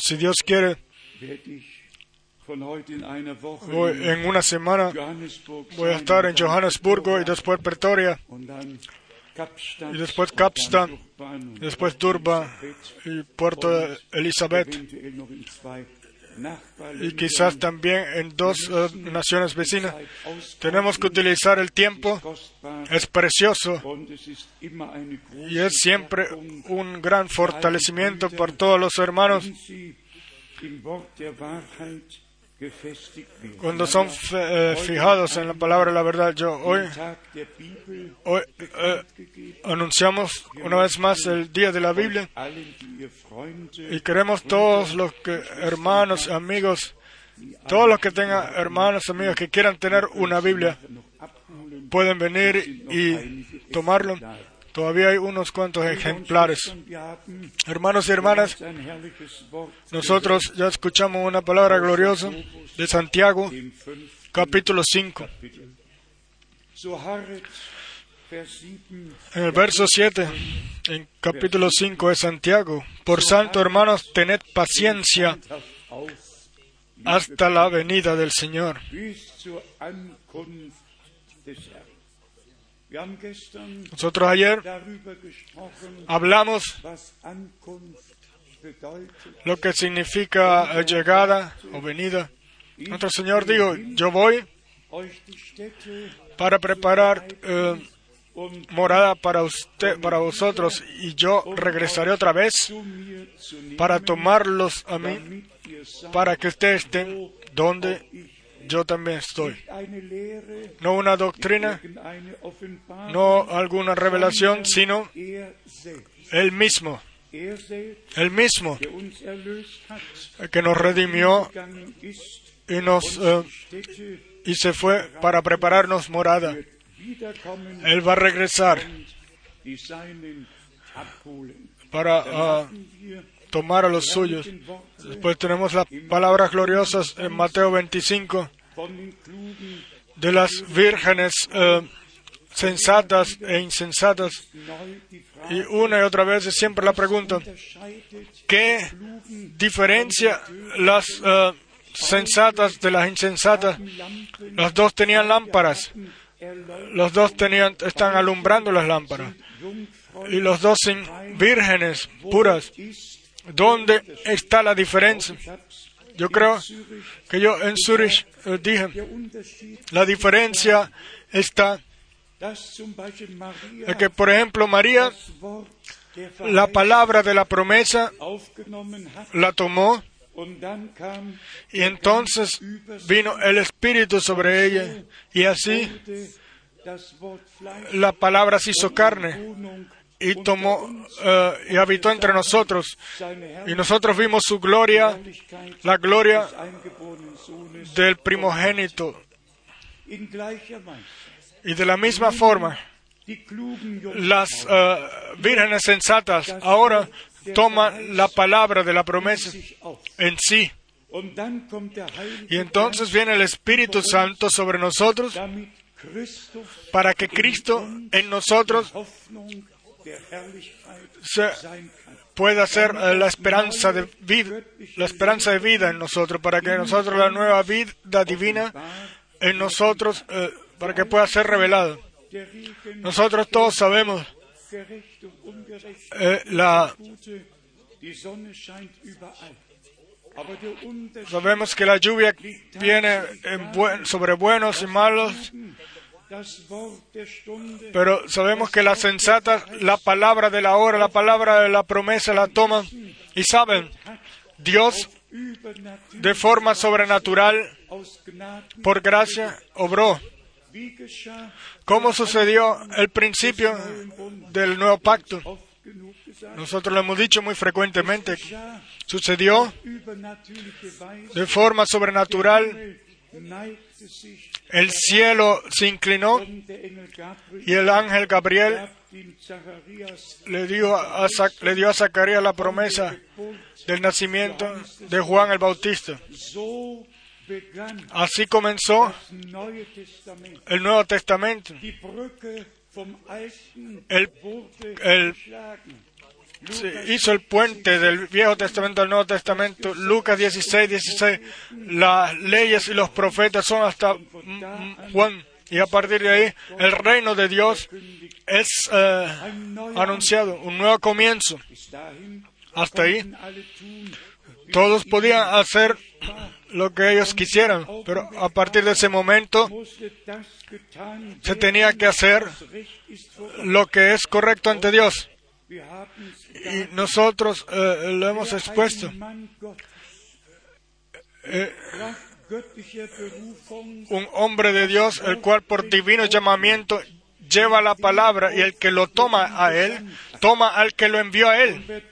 Si Dios quiere, voy- en una semana voy a estar en Johannesburgo y después Pretoria. y después y después Durban y Puerto Elizabeth y quizás también en dos eh, naciones vecinas. Tenemos que utilizar el tiempo, es precioso. Y es siempre un gran fortalecimiento para todos los hermanos cuando son eh, fijados en la palabra la verdad. Yo hoy, hoy eh, anunciamos una vez más el día de la Biblia y queremos todos los que hermanos, amigos, todos los que tengan hermanos, amigos que quieran tener una Biblia pueden venir y tomarlo. Todavía hay unos cuantos ejemplares. haben Hermanos y hermanas, nosotros ya escuchamos una palabra gloriosa de Santiago, capítulo 5. Kapitel. So harret, Vers 7, En el verso 7, en capítulo 5 de Santiago, por santo hermanos, tened paciencia hasta la venida del Señor. Nosotros ayer hablamos lo que significa llegada o venida. Nuestro Señor dijo, yo voy para preparar eh, morada para usted, para vosotros, y yo regresaré otra vez para tomarlos a mí, para que ustedes estén donde yo también estoy. No una doctrina, no alguna revelación, sino er. Él mismo, Er Él mismo, erlöst hat, el que nos redimió y nos eh, y se fue para prepararnos morada. Él va a regresar para tomar a los suyos. Después tenemos las palabras gloriosas en Mateo 25 von den klugen de las vírgenes eh, sensatas e insensatas. Y una y otra vez siempre la pregunta, ¿qué diferencia las eh, sensatas de las insensatas? Las dos tenían lámparas, los dos tenían, están alumbrando las lámparas. Y los dos sin vírgenes puras. ¿Dónde está la diferencia? Yo creo que yo en Zurich eh, dije, la diferencia está en que, por ejemplo, María la palabra de la promesa la tomó y entonces vino el Espíritu sobre ella y así la palabra se hizo carne y tomó eh, y habitó entre nosotros. Y nosotros vimos su gloria, la gloria del primogénito. Y de la misma forma las eh, vírgenes sensatas ahora toman la palabra de la promesa en sí. Y entonces viene el Espíritu Santo sobre nosotros para que Cristo en nosotros se pueda ser eh, la esperanza de vida, la esperanza de vida en nosotros, para que nosotros la nueva vida divina en nosotros, eh, para que pueda ser revelada. Nosotros todos sabemos eh, la sabemos que la lluvia viene en buen- sobre buenos y malos, pero sabemos que las sensatas la palabra de la hora, la palabra de la promesa la toman y saben, Dios de forma sobrenatural, por gracia, obró. ¿Cómo sucedió el principio del nuevo pacto? Nosotros lo hemos dicho muy frecuentemente. Sucedió de forma sobrenatural. El cielo se inclinó y el ángel Gabriel le dio a, Zacarías la promesa del nacimiento de Juan el Bautista. Así comenzó el Nuevo Testamento. El, hizo el puente del Viejo Testamento al Nuevo Testamento. Lucas 16, 16. Las leyes y los profetas son hasta mm, mm, Juan. Y a partir de ahí, el reino de Dios es eh, anunciado, un nuevo comienzo. Hasta ahí, todos podían hacer lo que ellos quisieran, pero a partir de ese momento se tenía que hacer lo que es correcto ante Dios. Y nosotros eh, lo hemos expuesto. Gott, Eh, un hombre de Dios, el cual por divino llamamiento lleva la palabra y el que lo toma a él, toma al que lo envió a él.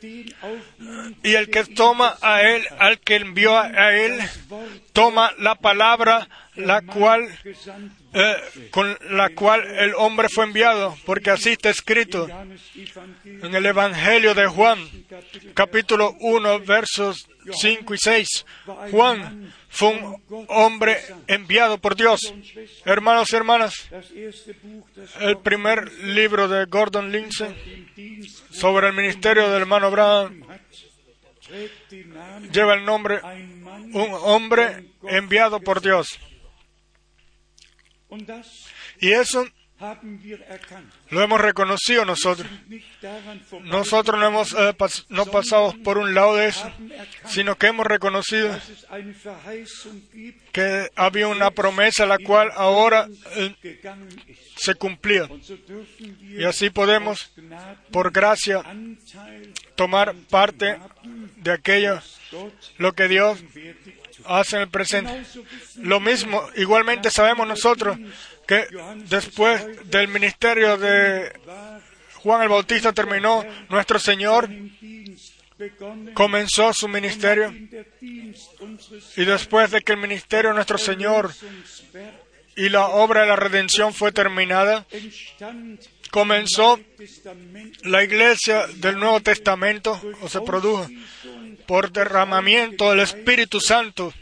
Y el que toma a él, al que envió a él, toma la palabra, la cual, eh, con la cual el hombre fue enviado, porque así está escrito en el Evangelio de Juan, capítulo 1, versos 5 y 6. Juan fue un hombre enviado por Dios. Hermanos y hermanas, el primer libro de Gordon Lindsay sobre el ministerio del hermano Abraham lleva el nombre un hombre enviado por Dios. Y eso. Lo hemos reconocido nosotros. Nosotros no hemos eh, pas- no pasamos por un lado de eso, sino que hemos reconocido que había una promesa la cual ahora eh, se cumplía. Y así podemos, por gracia, tomar parte de aquello, lo que Dios hace en el presente. Lo mismo, igualmente sabemos nosotros que después del ministerio de Juan el Bautista terminó, nuestro Señor comenzó su ministerio y después de que el ministerio de nuestro Señor y la obra de la redención fue terminada, comenzó la iglesia del Nuevo Testamento, o se produjo, por derramamiento del Espíritu Santo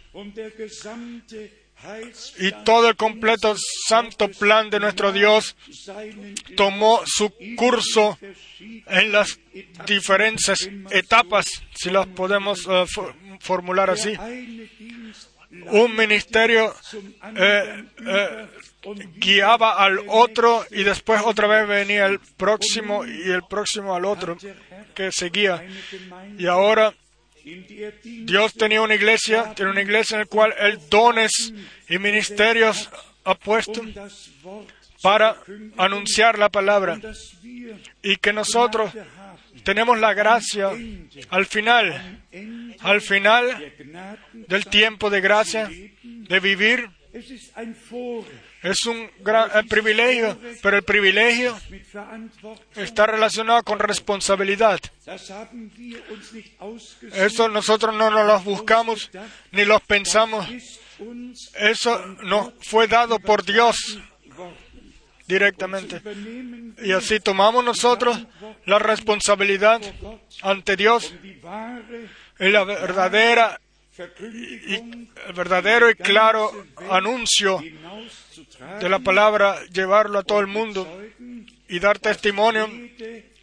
y todo el completo santo plan de nuestro Dios tomó su curso en las diferentes etapas, si las podemos eh, for- formular así. Un ministerio eh, eh, guiaba al otro y después otra vez venía el próximo y el próximo al otro que seguía. Y ahora Dios tenía una iglesia, tiene una iglesia en la cual Él dones y ministerios ha puesto para anunciar la palabra y que nosotros tenemos la gracia al final, al final del tiempo de gracia, de vivir. Es un gran eh, privilegio, pero el privilegio está relacionado con responsabilidad. Eso nosotros no nos los buscamos ni los pensamos. Eso nos fue dado por Dios directamente. Y así tomamos nosotros la responsabilidad ante Dios y la verdadera y el verdadero y claro anuncio de la palabra, llevarlo a todo el mundo y dar testimonio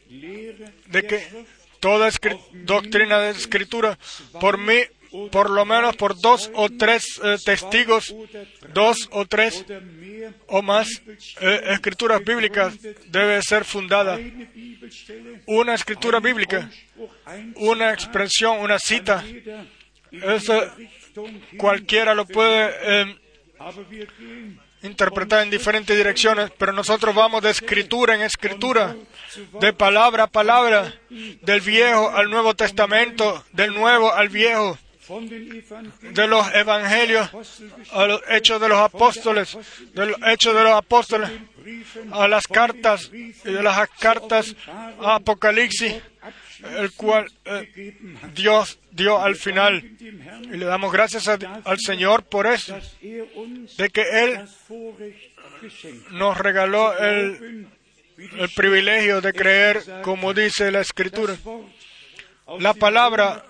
de que toda doctrina de escritura, por mí, por lo menos por dos o tres eh, testigos, dos o tres o más eh, escrituras bíblicas debe ser fundada. Una escritura bíblica, una expresión, una cita, eso cualquiera lo puede eh, interpretar en diferentes direcciones, pero nosotros vamos de escritura en escritura, de palabra a palabra, del Viejo al Nuevo Testamento, del Nuevo al Viejo, de los Evangelios a los Hechos de los Apóstoles, de los Hechos de los Apóstoles a las cartas y de las cartas a Apocalipsis, el cual eh, Dios dio al final. Y le damos gracias al Señor por eso, de que Él nos regaló el, el privilegio de creer, como dice la Escritura. La palabra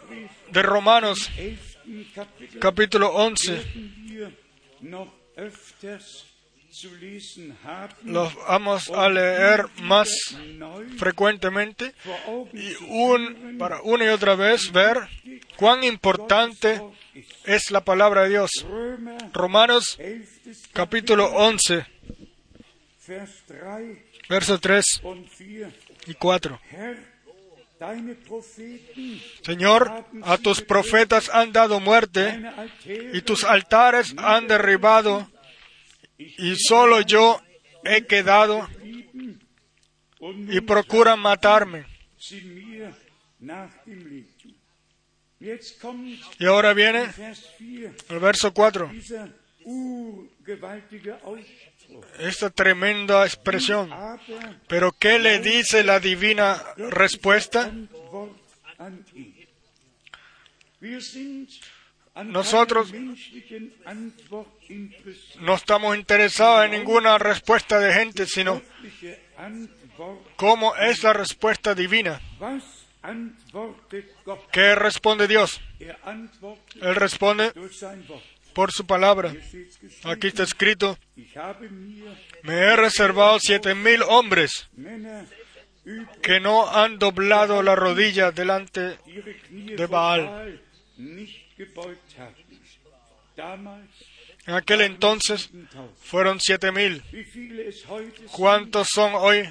de Romanos, 11. Kapitel capítulo 11, los vamos a leer más frecuentemente y un, para una y otra vez ver cuán importante es la palabra de Dios. Romanos 11. capítulo 11, Vers 3 versos 3 und 4. y 4. Herr, deine Propheten, Señor, a tus profetas han dado muerte y tus altares han derribado y solo yo he quedado y procuran matarme. Y ahora viene Vers 4 el verso 4, dieser urgewaltige Ausspruch. esta tremenda expresión. Pero ¿qué le dice la divina respuesta? Nosotros- No estamos interesados en ninguna respuesta de gente, sino cómo es la respuesta divina. ¿Qué responde Dios? Él responde por su palabra. Aquí está escrito, me he reservado siete mil hombres que no han doblado la rodilla delante de Baal. En aquel entonces 1000. fueron siete mil. ¿Cuántos son hoy?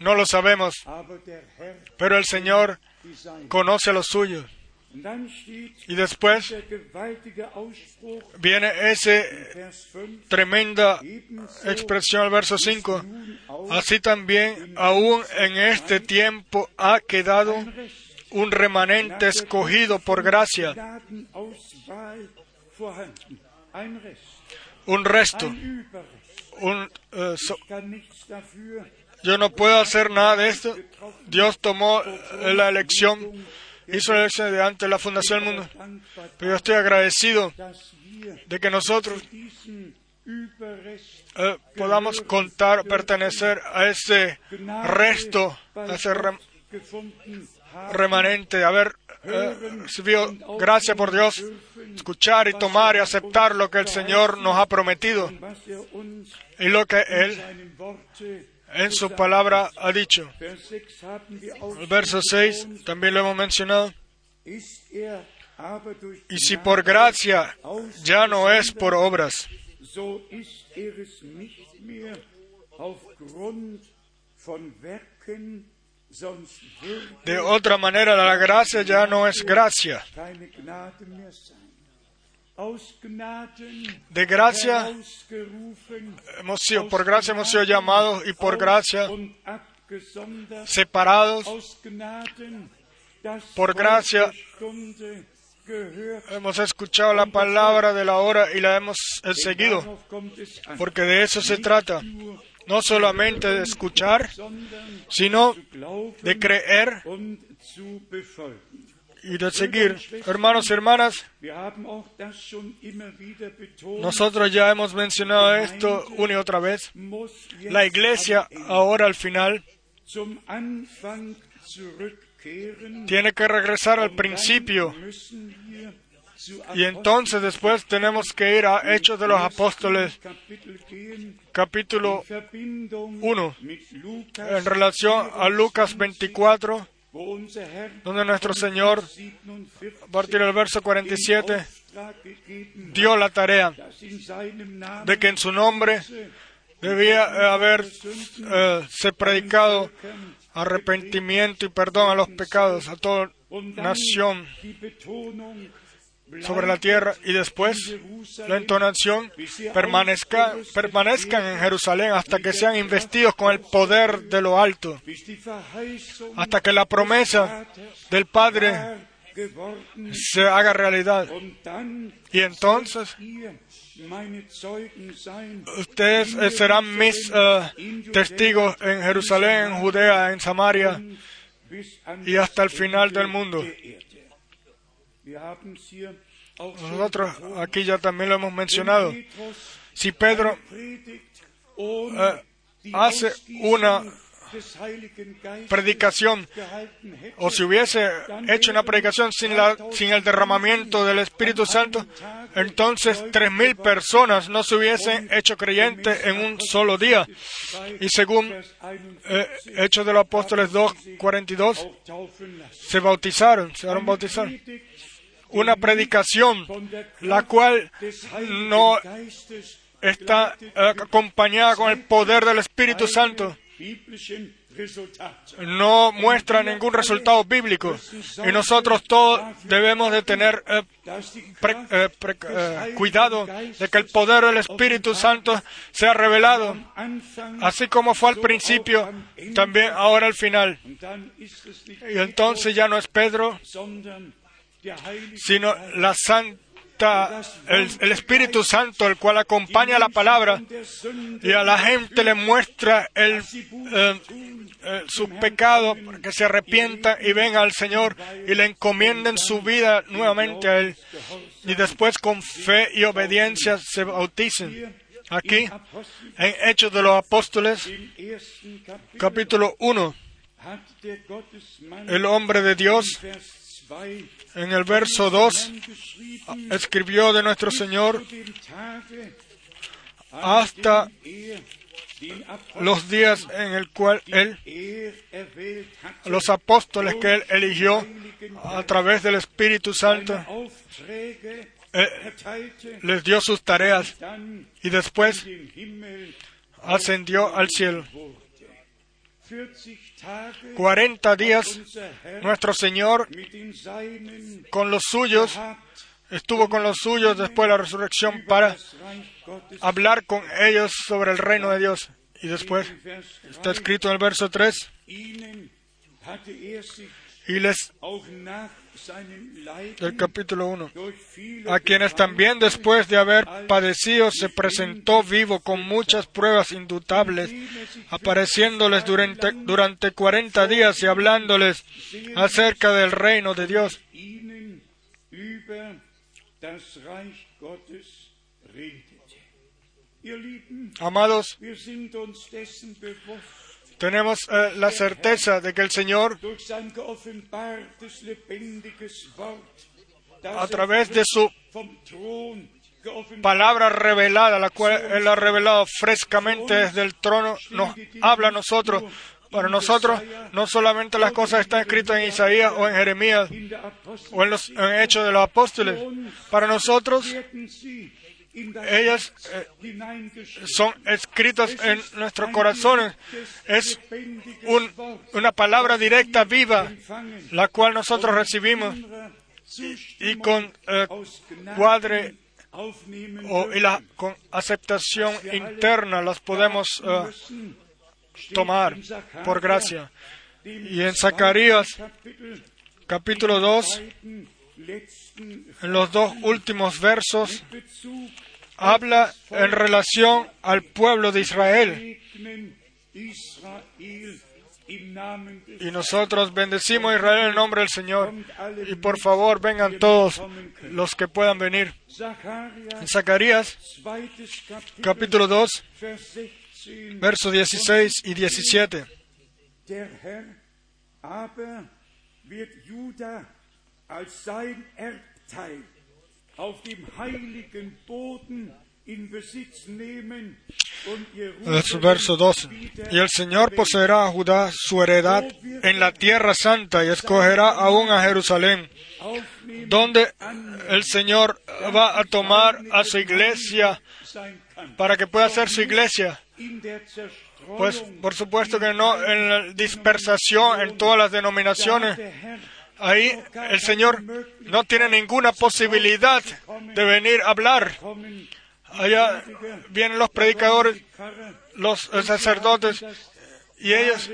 No lo sabemos, pero el Señor conoce a los suyos. Y después viene 5, tremenda expresión al verso 5. nun auch Así también, aún en este tiempo ha quedado un remanente escogido por gracia, Un resto, un, eh, so- yo no puedo hacer nada de esto. Dios tomó la elección, hizo la elección de antes de la fundación del mundo. Pero yo estoy agradecido de que nosotros eh, podamos contar, pertenecer a ese resto, a ese rem- remanente, de haber eh, recibido gracia por Dios, escuchar y tomar y aceptar lo que el Señor nos ha prometido y lo que Él en su palabra ha dicho. Vers 6 haben wir auch El verso schon 6 betont, también lo hemos mencionado. Y si por gracia ya no es por obras, de otra manera la gracia ya no es gracia. De gracia hemos sido, por gracia hemos sido llamados y por gracia separados. Por gracia hemos escuchado la palabra de la hora y la hemos seguido, porque de eso se trata. No solamente de escuchar, sino de creer y de seguir. Hermanos y hermanas, nosotros ya hemos mencionado esto una y otra vez. La iglesia ahora al final tiene que regresar al principio y entonces después tenemos que ir a Hechos de los Apóstoles, capítulo in Verbindung uno, mit Lukas, en relación a Lucas 24, wo unser Herr donde nuestro Señor, 47 a partir del verso 47, Auftrag gegeben dio la tarea de que en su nombre debía haber eh, se predicado arrepentimiento y perdón a los pecados a toda nación sobre la tierra y después la entonación permanezca, permanezcan en Jerusalén hasta que sean investidos con el poder de lo alto, hasta que la promesa del Padre se haga realidad. Y entonces ustedes eh, serán mis eh, testigos en Jerusalén, en Judea, en Samaria y hasta el final del mundo. Nosotros aquí ya también lo hemos mencionado. Si Pedro eh, hace una predicación o si hubiese hecho una predicación sin, la, sin el derramamiento del Espíritu Santo, entonces tres mil personas no se hubiesen hecho creyentes en un solo día. Y según eh, Hechos de los Apóstoles 2, 42, se bautizaron, se fueron bautizados. Una predicación, la cual no está eh, acompañada con el poder del Espíritu Santo no muestra ningún resultado bíblico y nosotros todos debemos de tener eh, eh, cuidado de que el poder del Espíritu Santo sea revelado, así como fue al principio, también ahora al final. Y entonces ya no es Pedro, sino la Santa el, Espíritu Santo, el cual acompaña la palabra y a la gente le muestra el, eh, eh, su pecado para que se arrepienta y venga al Señor y le encomienden su vida nuevamente a Él y después con fe y obediencia se bauticen. Aquí, en Hechos de los Apóstoles, capítulo 1, el hombre de Dios en el verso 2 escribió de nuestro Señor hasta los días en el cual Él, los apóstoles que Él eligió a través del Espíritu Santo, eh, les dio sus tareas y después ascendió al cielo. 40 días nuestro Señor con los suyos estuvo con los suyos después de la resurrección para hablar con ellos sobre el reino de Dios. Y después está escrito en el verso 3, y les del capítulo 1, a quienes también después de haber padecido se presentó vivo con muchas pruebas indutables, apareciéndoles durante, durante 40 días y hablándoles acerca del reino de Dios. Amados, tenemos eh, la certeza de que el Señor, a través de su palabra revelada, la cual Él ha revelado frescamente desde el trono, nos habla a nosotros. Para nosotros, no solamente las cosas están escritas en Isaías o en Jeremías o en los en Hechos de los Apóstoles. Para nosotros, ellas eh, son escritas en nuestros corazones. Es una palabra directa, viva, la cual nosotros recibimos y, con eh, cuadre o, y la, con aceptación interna las podemos eh, tomar por gracia. Y en Zacarías capítulo 2, en los dos últimos versos, habla en relación al pueblo de Israel. Y nosotros bendecimos a Israel en el nombre del Señor. Y por favor vengan todos los que puedan venir. En Zacarías, capítulo 2, versos 16 y 17 verso 12. Y el Señor poseerá a Judá su heredad en la tierra santa y escogerá aún a Jerusalén, donde el Señor va a tomar a su iglesia para que pueda ser su iglesia. Pues por supuesto que no en la dispersación en todas las denominaciones, ahí el Señor no tiene ninguna posibilidad de venir a hablar. Allá vienen los predicadores, los sacerdotes, y ellos,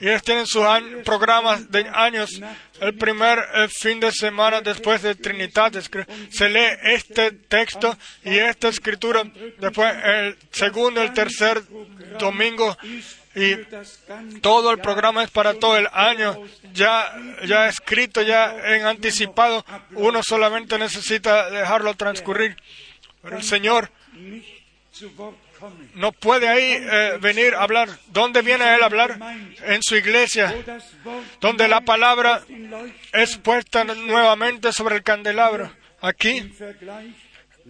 ellos tienen sus programas de años. El primer eh, fin de semana después de Trinidad se lee este texto y esta escritura. Después el segundo, el tercer domingo y todo el programa es para todo el año, ya, ya escrito, ya en anticipado, uno solamente necesita dejarlo transcurrir. El Señor no puede ahí eh, venir a hablar. ¿Dónde viene Él a hablar? En su iglesia, donde la palabra es puesta nuevamente sobre el candelabro. Aquí,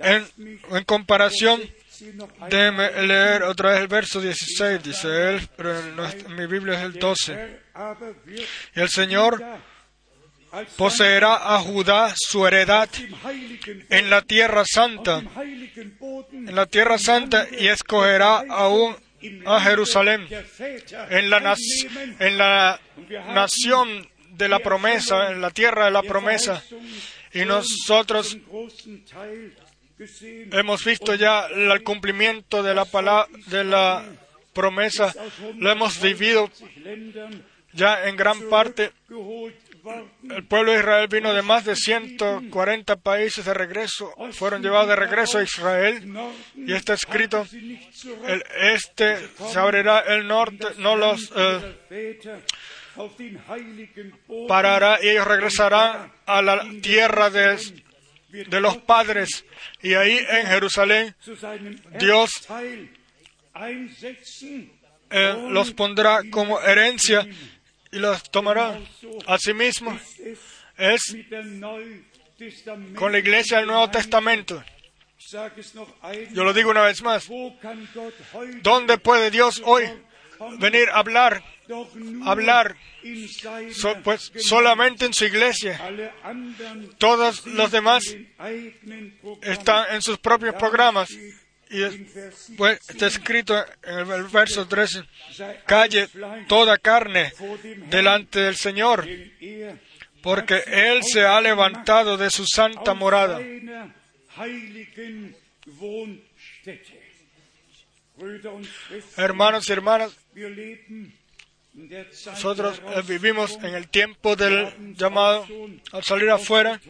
En, en comparación, déjeme leer otra vez el verso 16, dice él, pero en, mi Biblia es el 12. Y el Señor poseerá a Judá su heredad en la tierra santa, en la tierra santa, y escogerá aún a Jerusalén, en la, en la nación de la promesa, en la tierra de la promesa. Y nosotros hemos visto ya el cumplimiento de la palabra, de la promesa, lo hemos vivido ya en gran parte. El pueblo de Israel vino de más de 140 países de regreso, fueron llevados de regreso a Israel y está escrito, el este se abrirá el norte, no los eh, parará y ellos regresarán a la tierra de, de los padres y ahí en Jerusalén Dios eh, los pondrá como herencia y los tomará. Asimismo, es con la iglesia del Nuevo Testamento. Yo lo digo una vez más. ¿Dónde puede Dios hoy venir a hablar? Hablar pues solamente en su iglesia. Todos los demás están en sus propios programas. Y es- pues, está escrito en el verso 13, calle toda carne delante del Señor, porque Él se ha levantado de su santa morada. Hermanos y hermanas, nosotros eh, vivimos en el tiempo del llamado al salir afuera.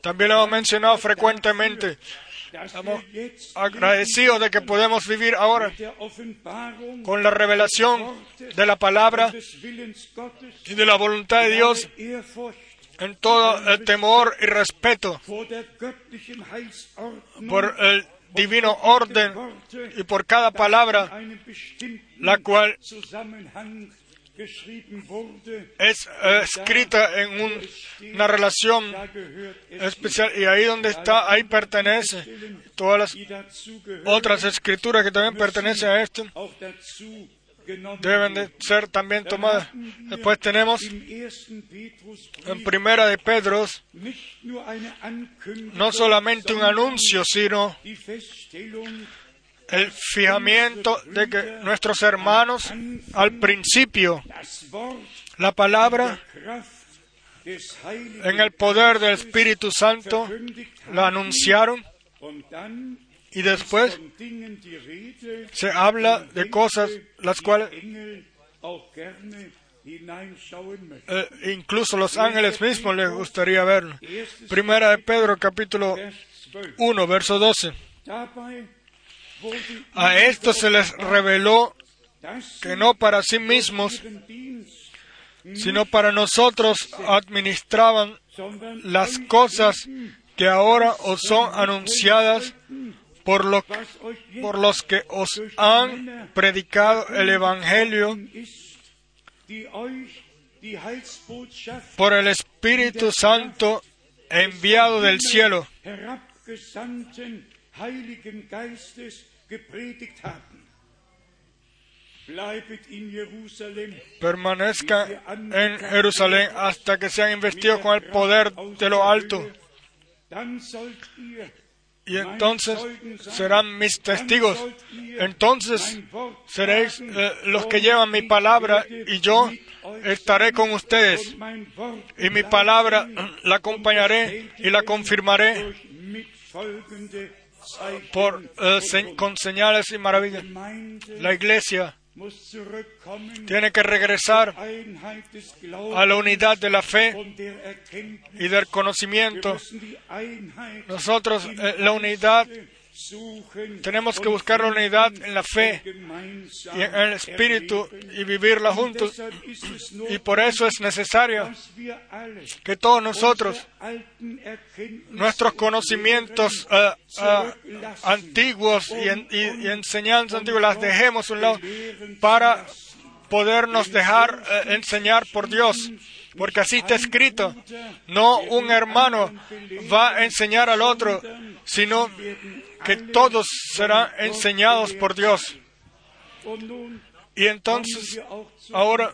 También lo hemos mencionado frecuentemente. Estamos agradecidos de que podemos vivir ahora con la revelación de la palabra y de la voluntad de Dios en todo el temor y respeto por el divino orden y por cada palabra la cual es eh, escrita en un- una relación especial y ahí donde está, ahí pertenece. Todas las otras escrituras que también pertenecen a esto deben de ser también tomadas. Después tenemos en Primera de Pedro no solamente un anuncio, sino el fijamiento de que nuestros hermanos al principio la palabra en el poder del Espíritu Santo la anunciaron y después se habla de cosas las cuales eh, incluso los ángeles mismos les gustaría verlo. Primera de Pedro capítulo 1 verso 12. A esto se les reveló que no para sí mismos, sino para nosotros administraban las cosas que ahora os son anunciadas por, lo- por los que os han predicado el Evangelio por el Espíritu Santo enviado del cielo. Permanezcan en Jerusalén hasta que sean investidos con el poder de lo alto. Y entonces serán mis testigos. Entonces seréis eh, los que llevan mi palabra y yo estaré con ustedes. Y mi palabra la acompañaré y la confirmaré por, eh, con señales y maravillas. La iglesia tiene que regresar a la unidad de la fe y del conocimiento. Nosotros eh, la unidad, tenemos que buscar la unidad en la fe y en el espíritu y vivirla juntos. Y por eso es necesario que todos nosotros nuestros conocimientos eh, eh, antiguos y, en- y- y enseñanzas antiguas las dejemos a un lado para podernos dejar eh, enseñar por Dios. Porque así está escrito, no un hermano va a enseñar al otro, sino que todos serán enseñados por Dios. Y entonces, ahora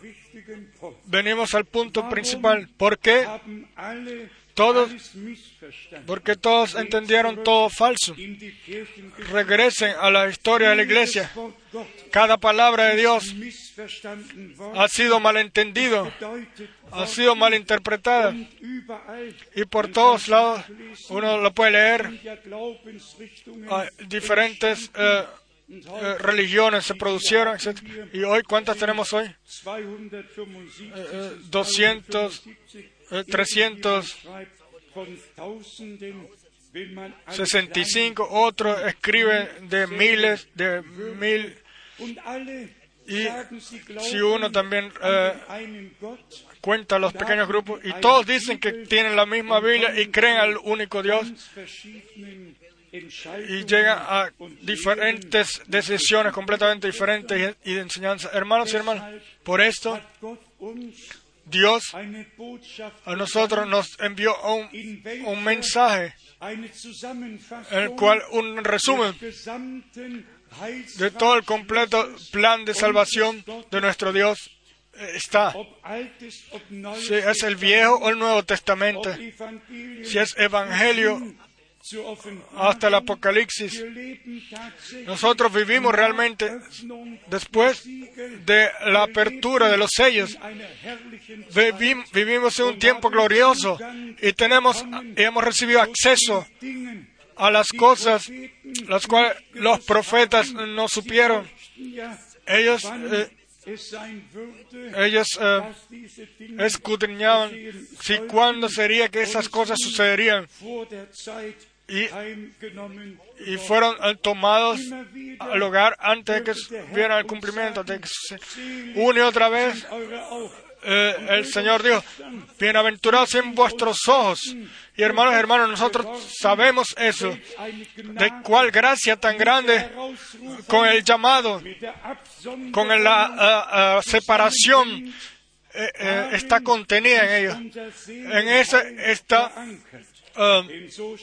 venimos al punto principal. ¿Por qué? Todos, porque todos entendieron todo falso. Regresen a la historia de la iglesia. Cada palabra de Dios ha sido malentendido, ha sido malinterpretada. Y por todos lados uno lo puede leer. Diferentes eh, eh, religiones se produjeron, etc. ¿Y hoy cuántas tenemos hoy? Eh, 200, eh, 365, otros escriben de miles, de mil. Y si uno también eh, cuenta los pequeños grupos, y todos dicen que tienen la misma Biblia y creen al único Dios, y llegan a diferentes decisiones completamente diferentes y de enseñanza. Hermanos y hermanas, por esto Dios a nosotros nos envió un, un mensaje, el cual un resumen de todo el completo plan de salvación de nuestro Dios está. Si es el Viejo o el Nuevo Testamento, si es Evangelio hasta el Apocalipsis. Nosotros vivimos realmente después de la apertura de los sellos. Vivimos en un tiempo glorioso y tenemos y hemos recibido acceso a las cosas las cuales los profetas no supieron. Ellos eh, ellos eh, escudriñaban si cuándo sería que esas cosas sucederían y, y fueron tomados al hogar antes de que vieran el cumplimiento. De una y otra vez eh, el Señor dijo, bienaventurados en vuestros ojos. Y hermanos, hermanos, nosotros sabemos eso, de cuál gracia tan grande con el llamado, con la separación eh, está contenida en ellos. En ese está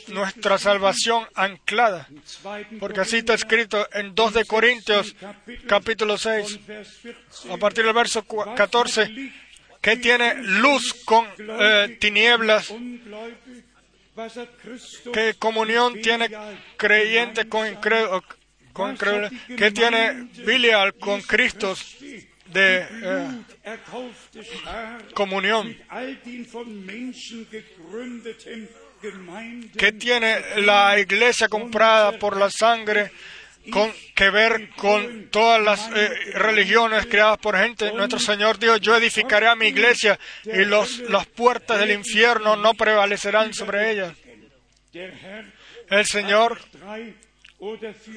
nuestra salvación anclada. Porque así está escrito en 2 de Corintios capítulo 6, a partir del verso 14, que tiene luz con eh, tinieblas, qué comunión tiene creyente con incrédulo, con que tiene Bilial con Cristo de eh, comunión. ¿Qué tiene la iglesia comprada por la sangre con que ver con todas las eh, religiones creadas por gente. Nuestro Señor dijo, yo edificaré a mi iglesia y los, las puertas del infierno no prevalecerán sobre ella. El Señor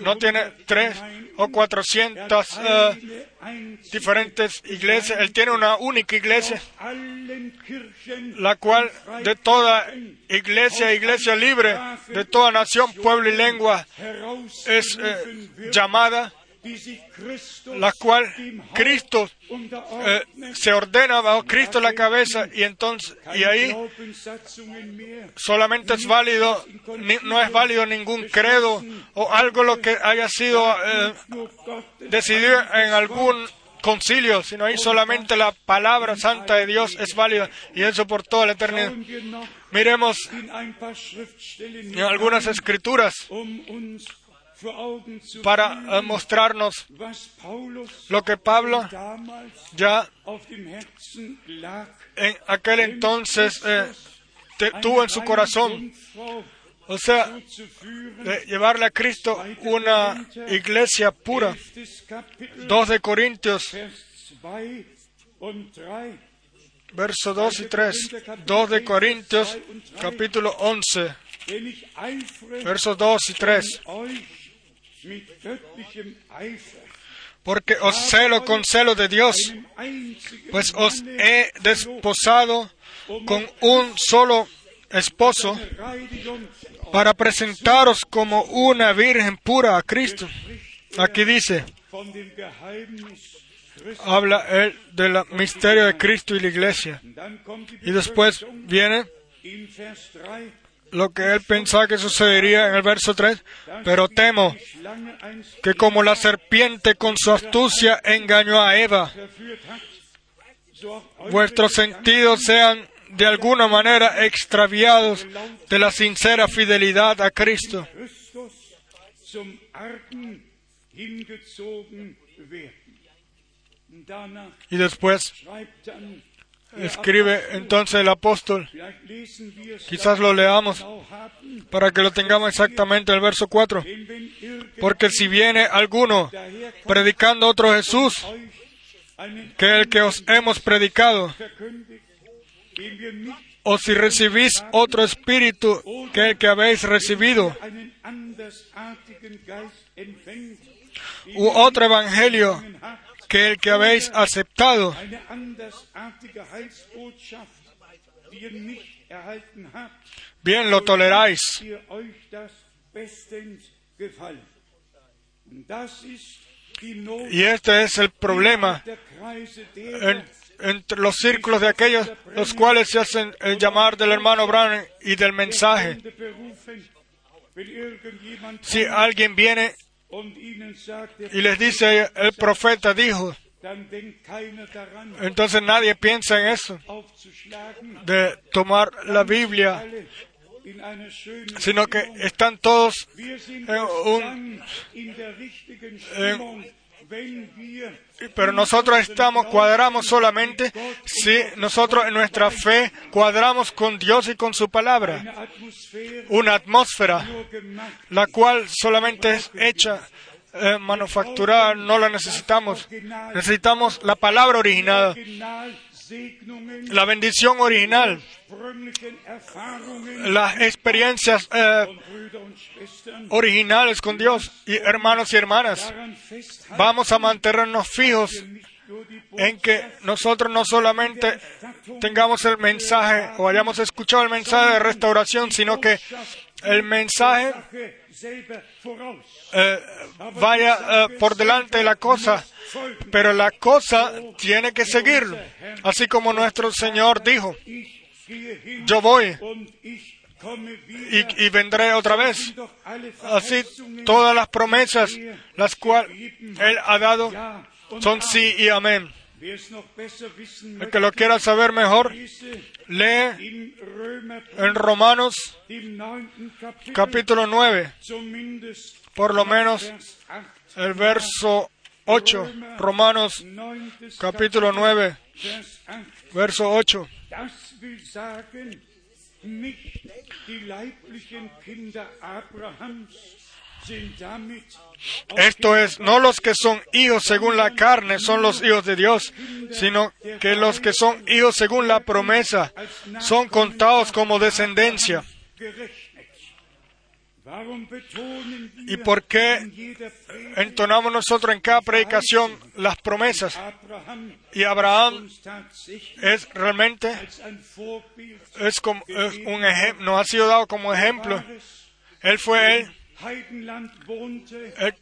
no tiene tres o cuatrocientas eh, diferentes iglesias. Él tiene una única iglesia, la cual de toda iglesia, iglesia libre, de toda nación, pueblo y lengua, es eh, llamada la cual Cristo eh, se ordena bajo Cristo la cabeza y entonces y ahí solamente es válido no es válido ningún credo o algo lo que haya sido eh, decidido en algún concilio, sino ahí solamente la palabra santa de Dios es válida y eso por toda la eternidad. Miremos en algunas escrituras para eh, mostrarnos lo que Pablo ya en aquel entonces eh, tuvo en su corazón. O sea, de llevarle a Cristo una iglesia pura. 2 de Corintios, verso 2 y 3. 2 de Corintios, capítulo 11, versos 2 y 3 porque os celo con celo de Dios, pues os he desposado con un solo esposo para presentaros como una virgen pura a Cristo. Aquí dice, habla él del misterio de Cristo y la iglesia. Y después viene in Vers 3, lo que él pensaba que sucedería en el verso 3. Pero temo que como la serpiente con su astucia engañó a Eva, vuestros sentidos sean de alguna manera extraviados de la sincera fidelidad a Cristo. Y después escribe entonces el apóstol, quizás lo leamos para que lo tengamos exactamente el verso 4. denn wenn irgend Porque si viene alguno predicando otro Jesús que el que os hemos predicado, o si recibís otro espíritu que el que habéis recibido, u otro evangelio que el que habéis aceptado, bien lo toleráis. Y este es el problema en- entre los círculos de aquellos los cuales se hacen el llamar del hermano Brown y del mensaje. Si alguien viene y les dice el profeta dijo, entonces nadie piensa en eso, de tomar la Biblia, sino que están todos en un- dann Pero nosotros estamos, cuadramos solamente si nosotros en nuestra fe cuadramos con Dios y con su palabra. Una atmósfera, la cual solamente es hecha, eh, manufacturada, no la necesitamos. Necesitamos la palabra original, la bendición original, las experiencias eh, originales con Dios y hermanos y hermanas. Vamos a mantenernos fijos en que nosotros no solamente tengamos el mensaje o hayamos escuchado el mensaje de restauración, sino que el mensaje. Eh, vaya eh, por delante de la cosa, pero la cosa tiene que seguirlo. Así como nuestro Señor dijo, yo voy y, y vendré otra vez. Así todas las promesas, las cuales Él ha dado, son sí y amén. El que lo quiera saber mejor, lee en Romanos capítulo 9, zumindest por lo menos Vers 8, el verso 8, Romanos capítulo 9, Vers 8. verso 8. Esto es, no los que son hijos según la carne son los hijos de Dios, sino que los que son hijos según la promesa son contados como descendencia. ¿Y por qué entonamos nosotros en cada predicación las promesas? Y Abraham es realmente es un ejemplo, nos ha sido dado como ejemplo. Él fue él,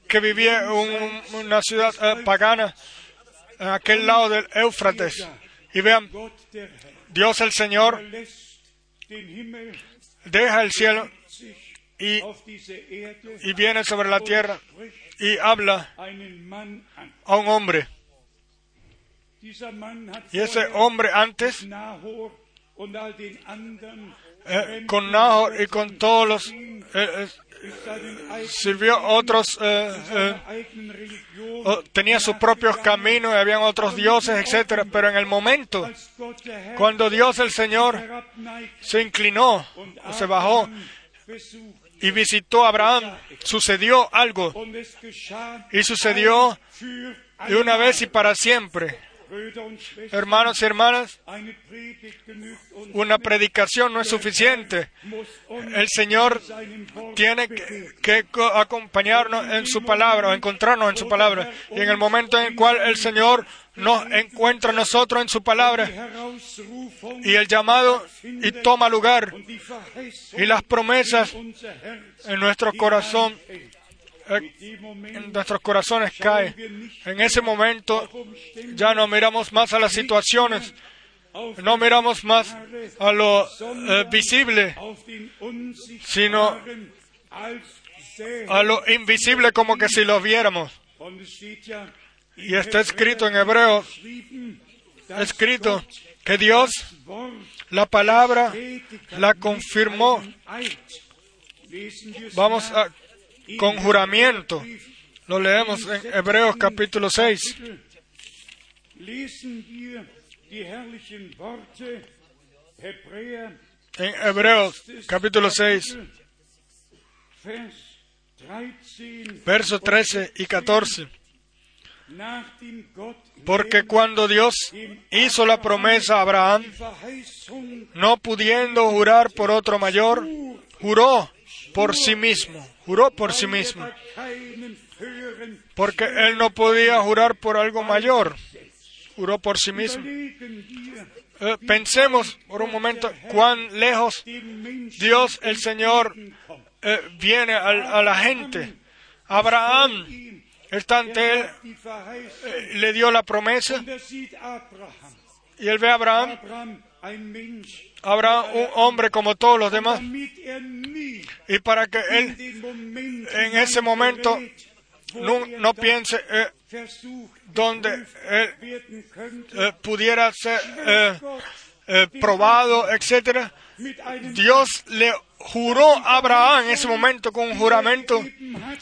Que vivía en un- una ciudad eh, pagana en aquel lado del Éufrates. Y vean, Dios el Señor Himmel deja el cielo y, viene sobre la tierra y habla a un hombre. Y ese hombre antes, Eh, con Nahor y con todos los, eh, eh, sirvió otros, eh, eh, tenía sus propios caminos y habían otros dioses, etcétera. Pero en el momento, cuando Dios el Señor se inclinó o se bajó y visitó a Abraham, sucedió algo. Y sucedió de una vez y para siempre. Hermanos y hermanas, una predicación no es suficiente. El Señor tiene que, que co- acompañarnos en su palabra encontrarnos en su palabra. Y en el momento en el cual el Señor nos encuentra a nosotros en su palabra y el llamado y toma lugar y las promesas en nuestro corazón en nuestros corazones cae. En ese momento ya no miramos más a las situaciones, no miramos más a lo eh, visible, sino a lo invisible como que si lo viéramos. Y está escrito en hebreo, escrito que Dios, la palabra, la confirmó. Vamos a con juramento. Lo leemos en Hebreos capítulo 6. En Hebreos capítulo 6, versos 13 y 14. Porque cuando Dios hizo la promesa a Abraham, no pudiendo jurar por otro mayor, juró por sí mismo, juró por sí mismo, porque él no podía jurar por algo mayor, juró por sí mismo. Eh, pensemos por un momento cuán lejos Dios el Señor eh, viene a, la gente. Abraham está ante él, eh, le dio la promesa y él ve a Abraham habrá un hombre como todos los demás. Y para que él en ese momento no, piense eh, donde él eh, pudiera ser eh, probado, etcétera, Dios le juró a Abraham en ese momento con un juramento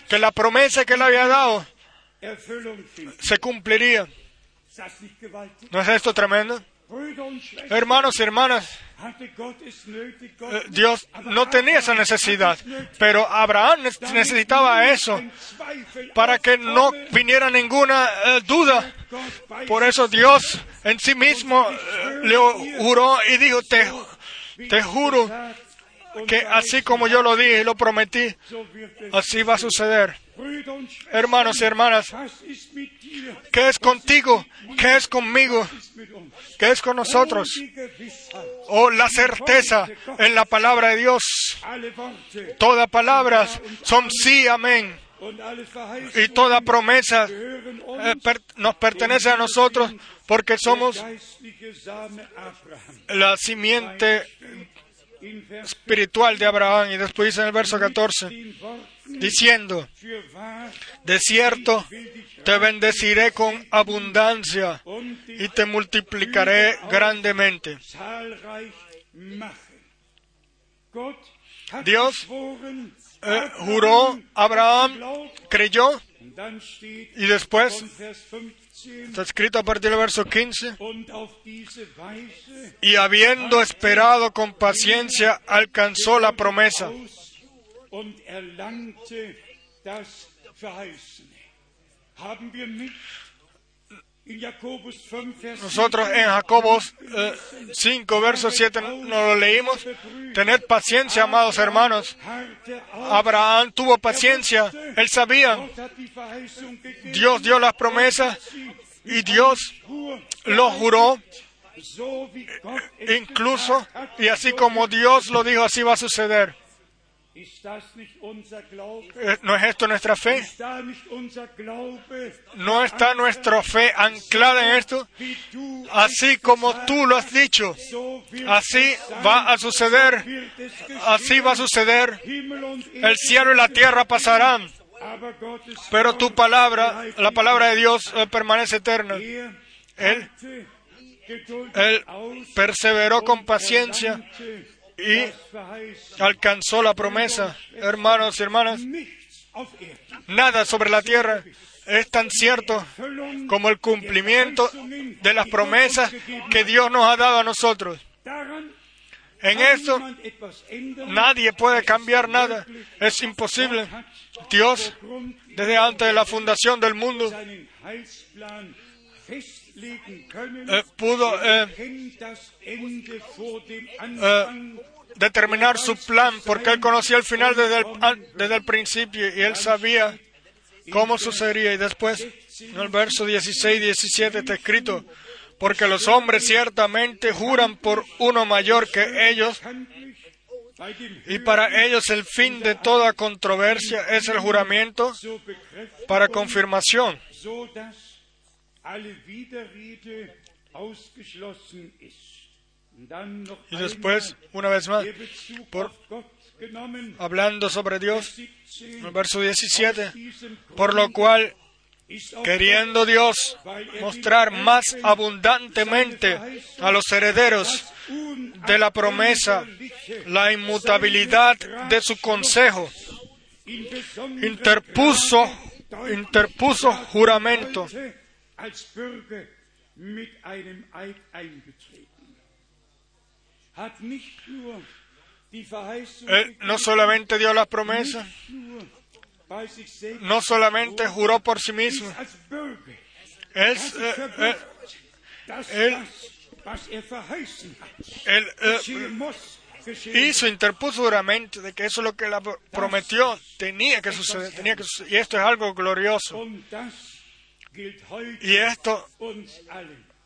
que la promesa que le había dado se cumpliría. ¿No es esto tremendo? Hermanos y hermanas, eh, Dios no tenía esa necesidad, pero Abraham necesitaba eso para que no viniera ninguna eh, duda. Por eso Dios en sí mismo eh, le juró y dijo, te, te juro que así como yo lo dije y lo prometí, así va a suceder. Hermanos y hermanas, ¿qué es contigo? ¿Qué es conmigo? ¿Qué es con nosotros? Oh, la certeza en la palabra de Dios. Todas palabras son sí, amén. Y toda promesa eh, nos pertenece a nosotros porque somos la simiente espiritual de Abraham. Y después dice en el verso 14, diciendo, de cierto, te bendeciré con abundancia y te multiplicaré grandemente. Dios eh, juró, Abraham creyó y después Está escrito a partir del verso 15. Y habiendo esperado con paciencia, alcanzó la promesa. Nosotros en Jacobos 5, verso 7 nos lo leímos. Tened paciencia, amados hermanos. Abraham tuvo paciencia. Él sabía. Dios dio las promesas y Dios lo juró. Incluso, y así como Dios lo dijo, así va a suceder. Eh, ¿No es esto nuestra fe? ¿No está nuestra fe anclada en esto? Así como tú lo has dicho, así va a suceder, así va a suceder. El cielo y la tierra pasarán, pero tu palabra, la palabra de Dios, eh, permanece eterna. Él, él perseveró con paciencia y alcanzó la promesa. Hermanos y hermanas, nada sobre la tierra es tan cierto como el cumplimiento de las promesas que Dios nos ha dado a nosotros. En esto nadie puede cambiar nada. Es imposible. Dios, desde antes de la fundación del mundo, eh, pudo eh, eh, determinar su plan porque él conocía el final desde el, desde el principio y él sabía cómo sucedería. Y después, en el verso 16 y 17 está escrito, porque los hombres ciertamente juran por uno mayor que ellos Y para ellos el fin de toda controversia es el juramento para confirmación, y después, una vez más, por- hablando sobre Dios, 17. en el verso 17, Aus diesem por lo cual, queriendo Dios mostrar más abundantemente a los herederos de la promesa la inmutabilidad de su consejo, interpuso, interpuso juramento als Bürger mit einem Eid eingetreten. Hat nicht nur die Verheißung Él no solamente dio la promesa, no solamente juró por sí mismo, él, eh, eh, él- er él, eh, muss, geschehen hizo, interpuso juramento de que eso es lo que él prometió, tenía que suceder, tenía que suceder, y esto es algo glorioso. Y esto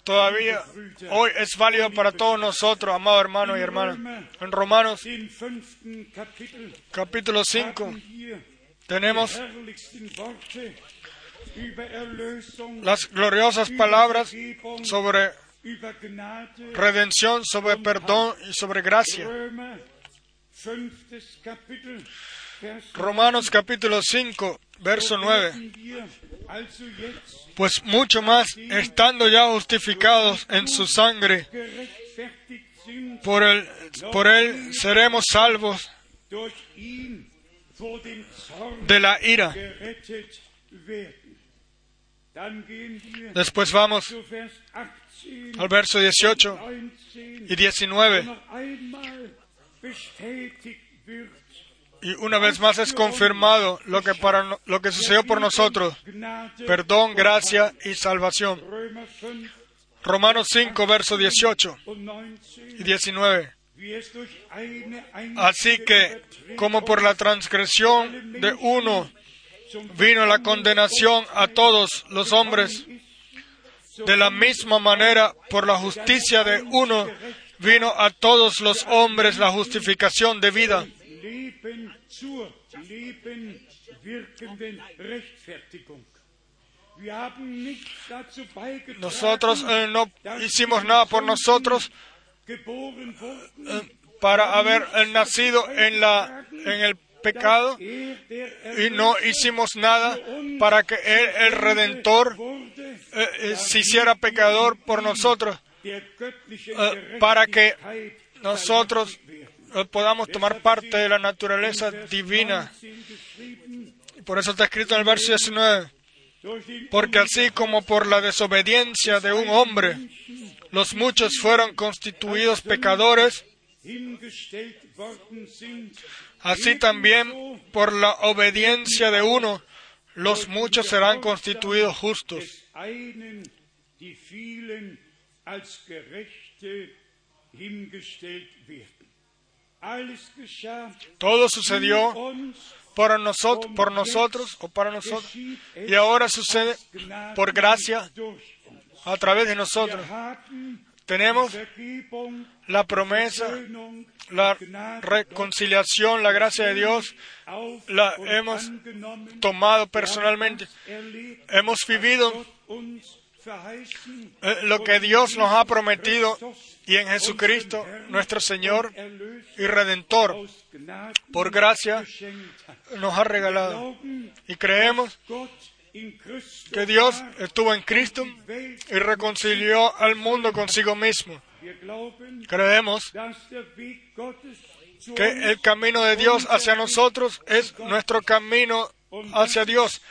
todavía hoy es válido para todos nosotros, amados hermanos y hermanas. En Romanos capítulo 5 haben wir tenemos las gloriosas palabras sobre redención, sobre perdón y sobre gracia. Romanos capítulo 5, verso 9. werden wir also jetzt Pues mucho más, estando ya justificados en su sangre, por él, por él seremos salvos de la ira. Después vamos zu Vers 18, al verso 18 19, y 19. Y una vez más es confirmado lo que, para, lo que sucedió por nosotros. Perdón, gracia y salvación. Römer 5 Romanos 5, verso 18 und y 19. 19. Wie es durch eine Así que, como por la transgresión de uno vino la condenación a todos los hombres, de la misma manera, por la justicia de uno vino a todos los hombres la justificación de vida. Nosotros eh, no hicimos nada por nosotros wurden, para haber eh, nacido en, la, en el pecado er, y no hicimos nada para que Él, el Redentor, eh, eh, se hiciera pecador por nosotros, eh, para que nosotros eh, podamos tomar parte de la naturaleza divina. 19 geschrieben, Y Por eso está escrito en el verso 19, durch den porque así como por la desobediencia de un hombre, los muchos fueron constituidos pecadores, así también por la obediencia de uno, los muchos serán constituidos justos. Todo sucedió por nosotros, por o para nosotros, y ahora sucede por gracia a través de nosotros. Tenemos la promesa, la reconciliación, la gracia de Dios, la hemos tomado personalmente. Hemos vivido Eh, lo que Dios nos ha prometido y en Jesucristo, nuestro Señor y Redentor, por gracia, nos ha regalado. Y creemos que Dios estuvo en Cristo y reconcilió al mundo consigo mismo. Creemos que el camino de Dios hacia nosotros es nuestro camino hacia Dios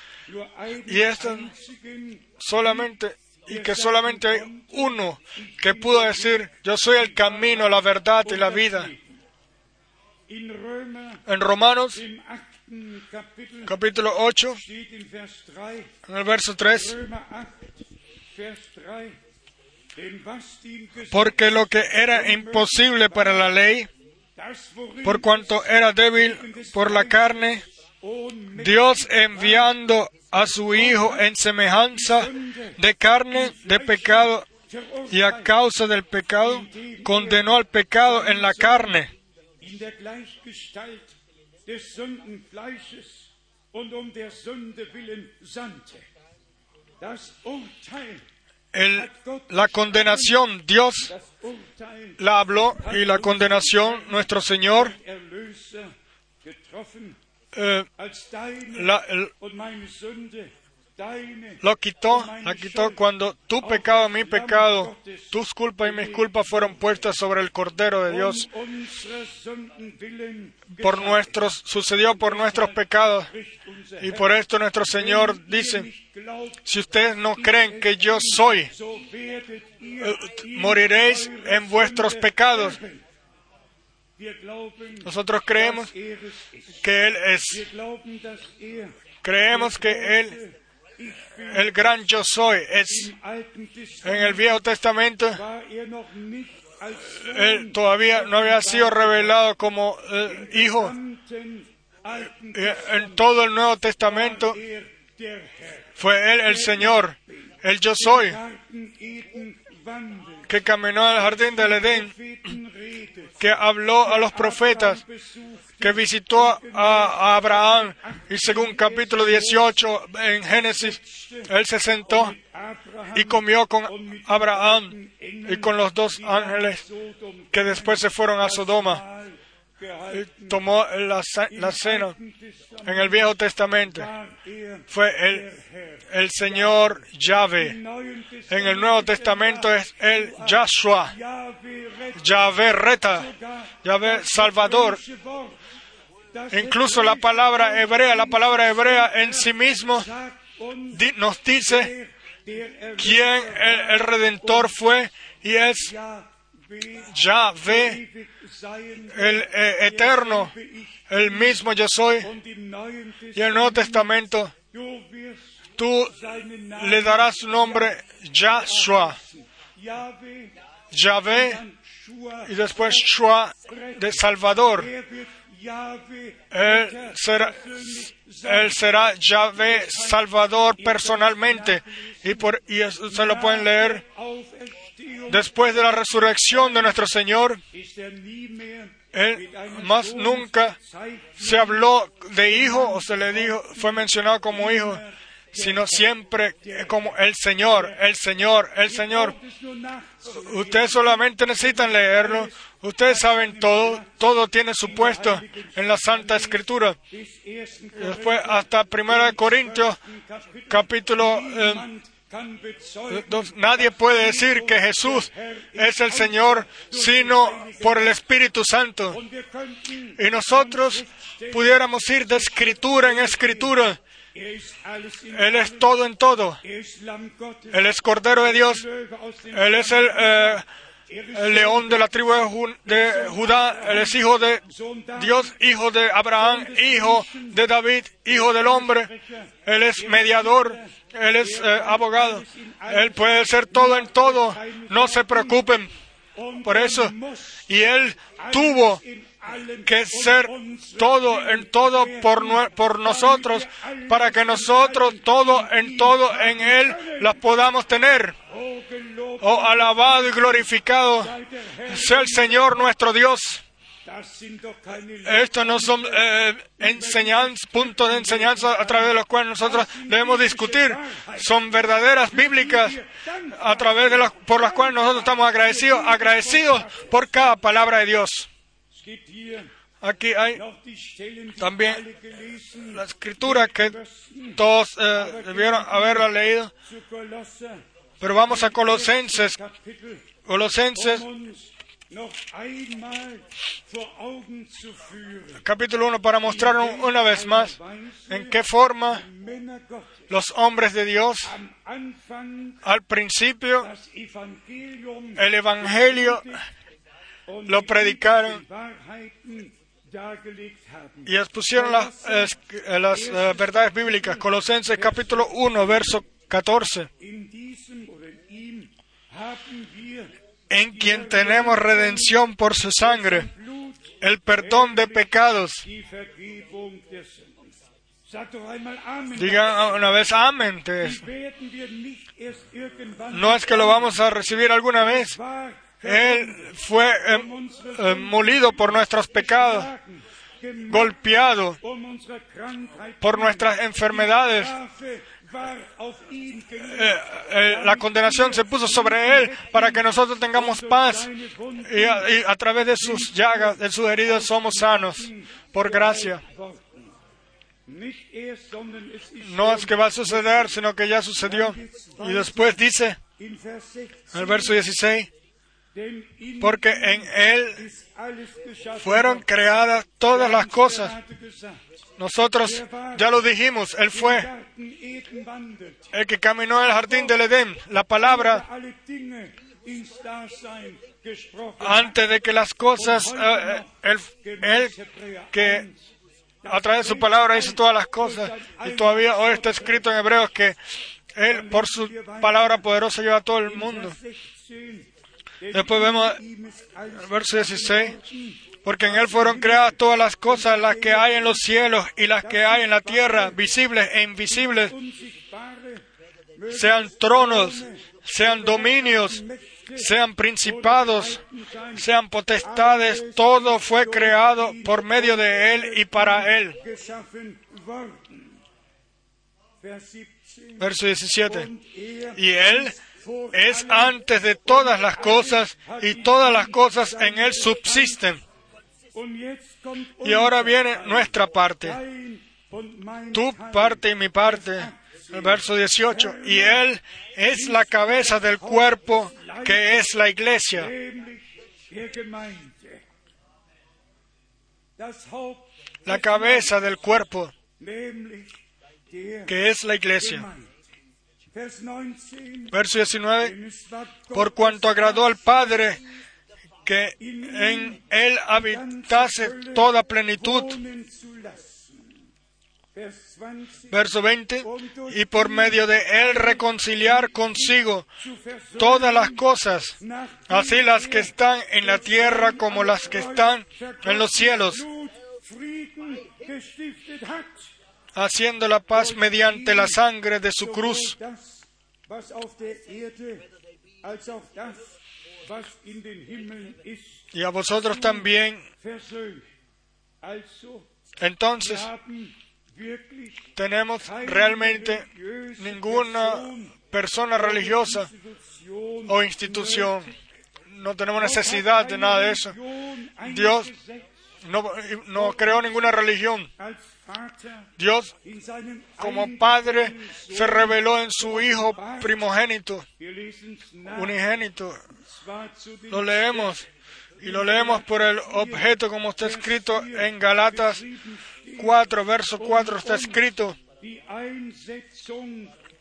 y einzigen solamente y que solamente hay uno que pudo decir yo soy el camino, la verdad y la vida. En Romanos capítulo 8, steht in Vers 3, en el verso 3, Römer 8, Vers 3, denn was dem Gesetz, porque lo que era imposible para la ley, por cuanto era débil por la carne, Dios enviando a su Hijo en semejanza de carne, de pecado, y a causa del pecado, condenó al pecado en la carne, um El- la condenación, Dios la habló y la condenación, nuestro Señor, eh, la- el- lo quitó, la quitó cuando tu pecado, mi pecado, tus culpas y mis culpas fueron puestas sobre el Cordero de Dios. um willen Por nuestros, sucedió por nuestros pecados. Y por esto nuestro Señor dice, si ustedes no creen que yo soy, eh, moriréis en vuestros pecados. Nosotros creemos que Él es. Creemos que Él, el gran yo soy, es. En el Viejo Testamento, Él todavía no había sido revelado como eh, hijo. En todo el Nuevo Testamento fue Él el Señor, el yo soy, que caminó al jardín del Edén, que habló a los profetas, que visitó a, Abraham y según capítulo 18 en Génesis, Él se sentó y comió con Abraham y con los dos ángeles que después se fueron a Sodoma. Tomó la, la cena en el Viejo Testamento. Fue el, el Señor Yahvé. En el Nuevo Testamento es el Yahshua, Yahvé Reta, Yahvé Salvador. Incluso la palabra hebrea, la palabra hebrea en sí mismo nos dice quién el, el Redentor fue y es Yahvé, el eh, eterno, el mismo yo soy. Y el Nuevo Testament Testamento tú le darás su nombre Yahshua, Yahvé y después Shua de Salvador. Él será, él será Yahvé Salvador personalmente. Y, por, y eso se lo pueden leer después de la resurrección de nuestro Señor. Él más nunca se habló de hijo o se le dijo, fue mencionado como hijo, sino siempre como el Señor, el Señor, el Señor. Ustedes solamente necesitan leerlo. Ustedes saben todo. Todo tiene su puesto en la Santa Escritura. Bis 1. Después, hasta 1 Corintios, Kapitel. capítulo eh, Nadie puede decir que Jesús es el Señor sino por el Espíritu Santo. Y nosotros pudiéramos ir de escritura en escritura. Él es todo en todo. Él es Cordero de Dios. Él es el, eh, león de la tribu de, Ju- de Judá. Él es hijo de Dios, hijo de Abraham, hijo de David, hijo del hombre. Él es mediador, él es eh, abogado. Él puede ser todo en todo. No se preocupen por eso. Y él tuvo que ser todo en todo por, por nosotros, para que nosotros todo en todo en Él las podamos tener. Oh, alabado y glorificado sea el Señor nuestro Dios. Estos no son eh, puntos de enseñanza a través de los cuales nosotros debemos discutir. Son verdaderas bíblicas a través de las, por las cuales nosotros estamos agradecidos, agradecidos por cada palabra de Dios. Aquí hay También la escritura que todos eh, debieron haberla leído. Pero vamos a Colosenses, Colosenses capítulo 1 para mostrar un- una vez más en qué forma los hombres de Dios al principio el Evangelio lo predicaron y expusieron las eh, verdades bíblicas. Colosenses capítulo 1, verso 14. En quien tenemos redención por su sangre, el perdón de pecados. Digan una vez amén. No es que lo vamos a recibir alguna vez. Él fue eh, eh, molido por nuestros pecados, golpeado por nuestras enfermedades. Eh, eh, la condenación se puso sobre Él para que nosotros tengamos paz. Y a, través de sus llagas, de sus heridas, somos sanos. Por gracia. No es que va a suceder, sino que ya sucedió. Y después dice, in Vers 16, en el verso 16, denn in porque en Él fueron creadas todas las cosas. Nosotros ya lo dijimos, Él fue el que caminó en el jardín del Edén. La palabra, antes de que las cosas, eh, eh, Él, Él que a través de su palabra hizo todas las cosas. Y todavía hoy está escrito en Hebreos que Él, por su palabra poderosa, lleva a todo el mundo. Después vemos el verso 16. Porque en Él fueron creadas todas las cosas, las que hay en los cielos y las que hay en la tierra, visibles e invisibles, sean tronos, sean dominios, sean principados, sean potestades, todo fue creado por medio de Él y para Él. geschaffen worden. Vers 17. Verso 17. Und er Y Él es antes de todas las cosas y todas las cosas en Él subsisten. Y ahora viene nuestra parte, tu parte y mi parte. El verso 18. Y Él es la cabeza del cuerpo que es la iglesia. La cabeza del cuerpo que es la iglesia. Gemeinde. Vers 19. Verso 19. Denn es war Por cuanto agradó al Padre que en Él habitase toda plenitud. wohnen zu lassen. Vers 20. Verso 20. Y por medio de Él reconciliar consigo todas las cosas, así las que están en la tierra como las que están en los cielos, Haciendo la paz mediante la sangre de su cruz. Y a vosotros también. Entonces, tenemos realmente ninguna Person, persona religiosa o institución. No tenemos necesidad de nada de eso. Dios no, no creó ninguna religión. Dios, como Padre, se reveló en su Hijo primogénito, unigénito. Lo leemos y lo leemos por el objeto como está escrito en Galatas 4, verso 4 está escrito,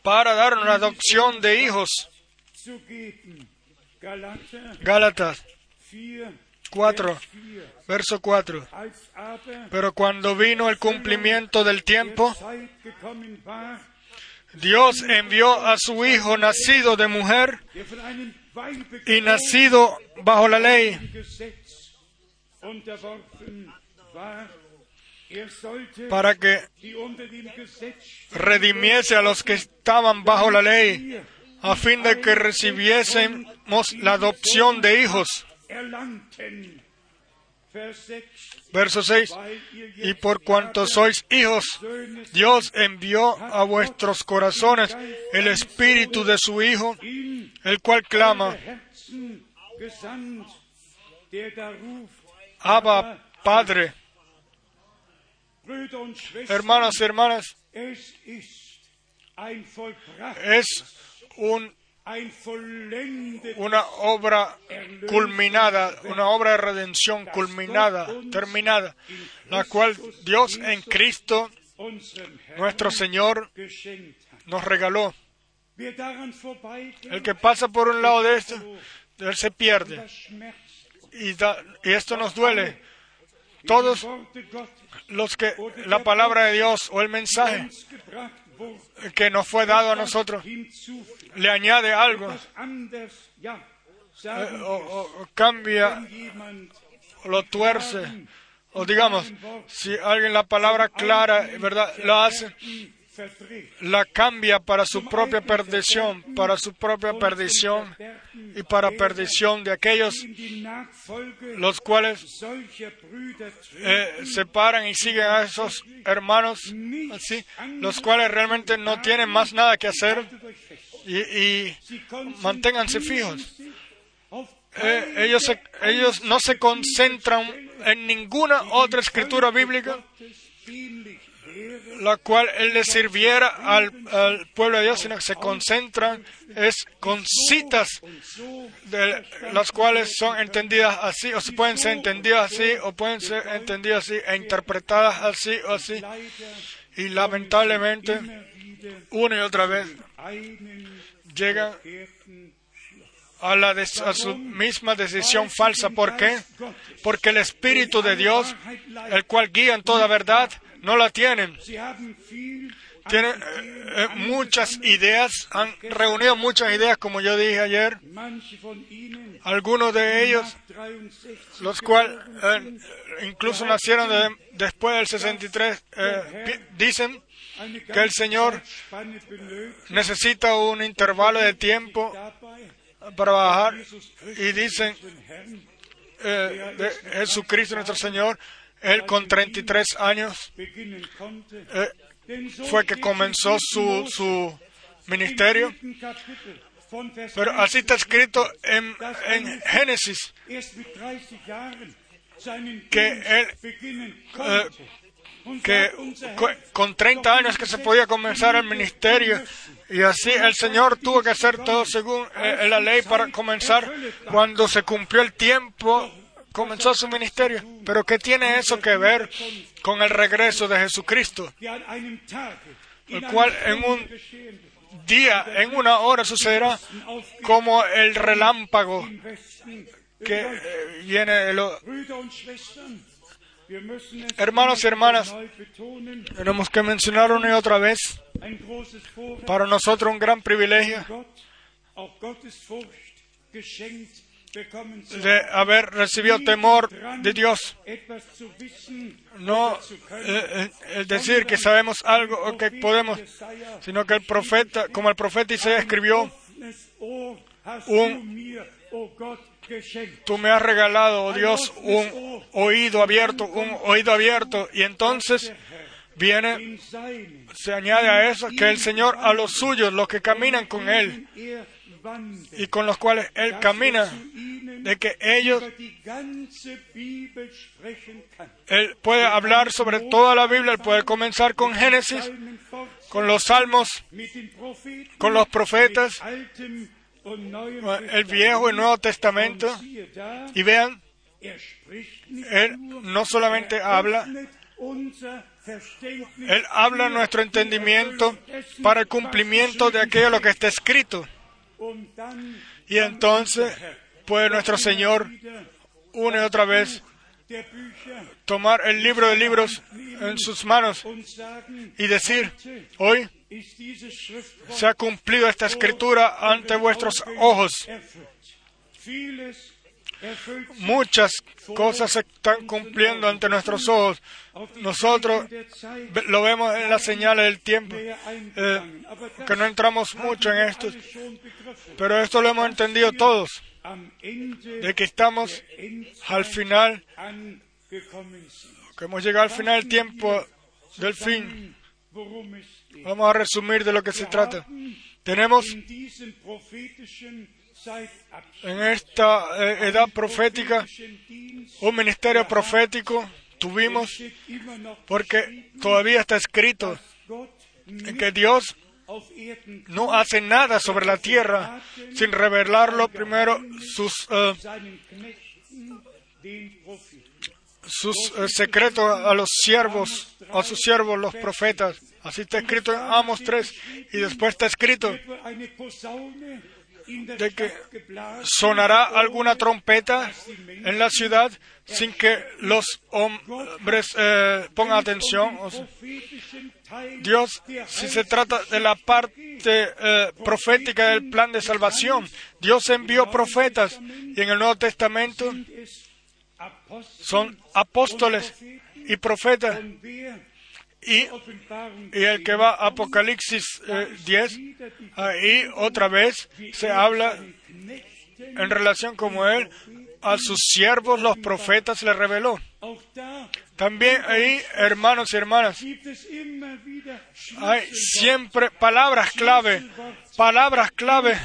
para darnos la adopción de hijos. Gálatas 4, 4, Vers 4. verso 4. Als aber Pero cuando vino el cumplimiento del tiempo, Dios envió a su Hijo nacido de mujer y nacido bajo la ley, para que redimiese a los que estaban bajo la ley, a fin de que recibiésemos la adopción de hijos. Erlangten. Vers 6. Verso 6. Weil ihr Y por cuanto sois hijos, Dios envió a vuestros corazones el espíritu de su Hijo, el cual clama, Abba, Padre. Hermanos y hermanas, es un- una obra culminada, una obra de redención culminada, terminada, la cual Dios en Cristo, nuestro Señor, nos regaló. El que pasa por un lado de esto, él se pierde. Y, da- y esto nos duele. Todos los que la palabra de Dios o el mensaje que nos fue dado a nosotros le añade algo. Eh, o, o- o cambia lo tuerce. o digamos si alguien la palabra clara verdad lo hace la cambia para su propia perdición, para su propia perdición y para perdición de aquellos los cuales eh, separan y siguen a esos hermanos así, los cuales realmente no tienen más nada que hacer y, manténganse fijos. Eh, ellos, se- ellos no se concentran en ninguna otra escritura bíblica la cual él le sirviera al, pueblo de Dios, sino que se concentran es con citas de las cuales son entendidas así, o se pueden ser entendidas así, o pueden ser entendidas así e interpretadas así o así. Y lamentablemente, una y otra vez, llegan a, la a su misma decisión falsa. ¿Por qué? Porque el Espíritu de Dios, el cual guía en toda verdad, no la tienen. Tienen eh, eh, muchas ideas, han reunido muchas ideas, como yo dije ayer. Algunos de ellos, los cuales eh, incluso nacieron de- después del 63, eh, pi- dicen que el Señor necesita un intervalo de tiempo para bajar y dicen de Jesucristo nuestro Señor, Él con 33 años eh, fue que comenzó su, su ministerio, pero así está escrito en, en Génesis, que Él eh, que co- con 30 años que se podía comenzar el ministerio y así el Señor tuvo que hacer todo según eh, la ley para comenzar cuando se cumplió el tiempo comenzó su ministerio. Pero qué tiene eso que ver con el regreso de Jesucristo el cual en un día en una hora sucederá como el relámpago que eh, viene de lo- Hermanos y hermanas, tenemos que mencionar una y otra vez para nosotros un gran privilegio de haber recibido temor de Dios. No eh, eh, decir que sabemos algo o que podemos, sino que el profeta, como el profeta Isaías escribió, un- tú me has regalado, oh Dios, un oído abierto, un oído abierto. Y entonces viene, se añade a eso, que el Señor a los suyos, los que caminan con Él y con los cuales Él camina, de que ellos, Él puede hablar sobre toda la Biblia, Él puede comenzar con Génesis, con los salmos, con los profetas, el Viejo y Nuevo Testamento, y vean, Él no solamente habla, Él habla nuestro entendimiento para el cumplimiento de aquello lo que está escrito. Y entonces puede nuestro Señor una y otra vez tomar el libro de libros en sus manos y decir, hoy se ha cumplido esta escritura ante vuestros ojos. Muchas cosas se están cumpliendo ante nuestros ojos. Nosotros lo vemos en las señales del tiempo, eh, que no entramos mucho en esto, pero esto lo hemos entendido todos, de que estamos al final, que hemos llegado al final del tiempo del fin. Vamos a resumir de lo que se trata. Tenemos en esta eh, edad profética un ministerio profético, tuvimos, porque todavía está escrito que Dios no hace nada sobre la tierra sin revelarlo primero sus, eh, eh, secretos a los siervos, a sus siervos, los profetas. Así está escrito en Amos 3. Y después está escrito de que sonará alguna trompeta en la ciudad sin que los hombres eh, pongan atención. Dios, si se trata de la parte eh, profética del plan de salvación, Dios envió profetas y en el Nuevo Testamento son apóstoles y profetas. Y, el que va a Apocalipsis eh, 10, ahí otra vez se habla en relación como él a sus siervos los profetas le reveló. También ahí, hermanos y hermanas, hay siempre palabras clave, palabras clave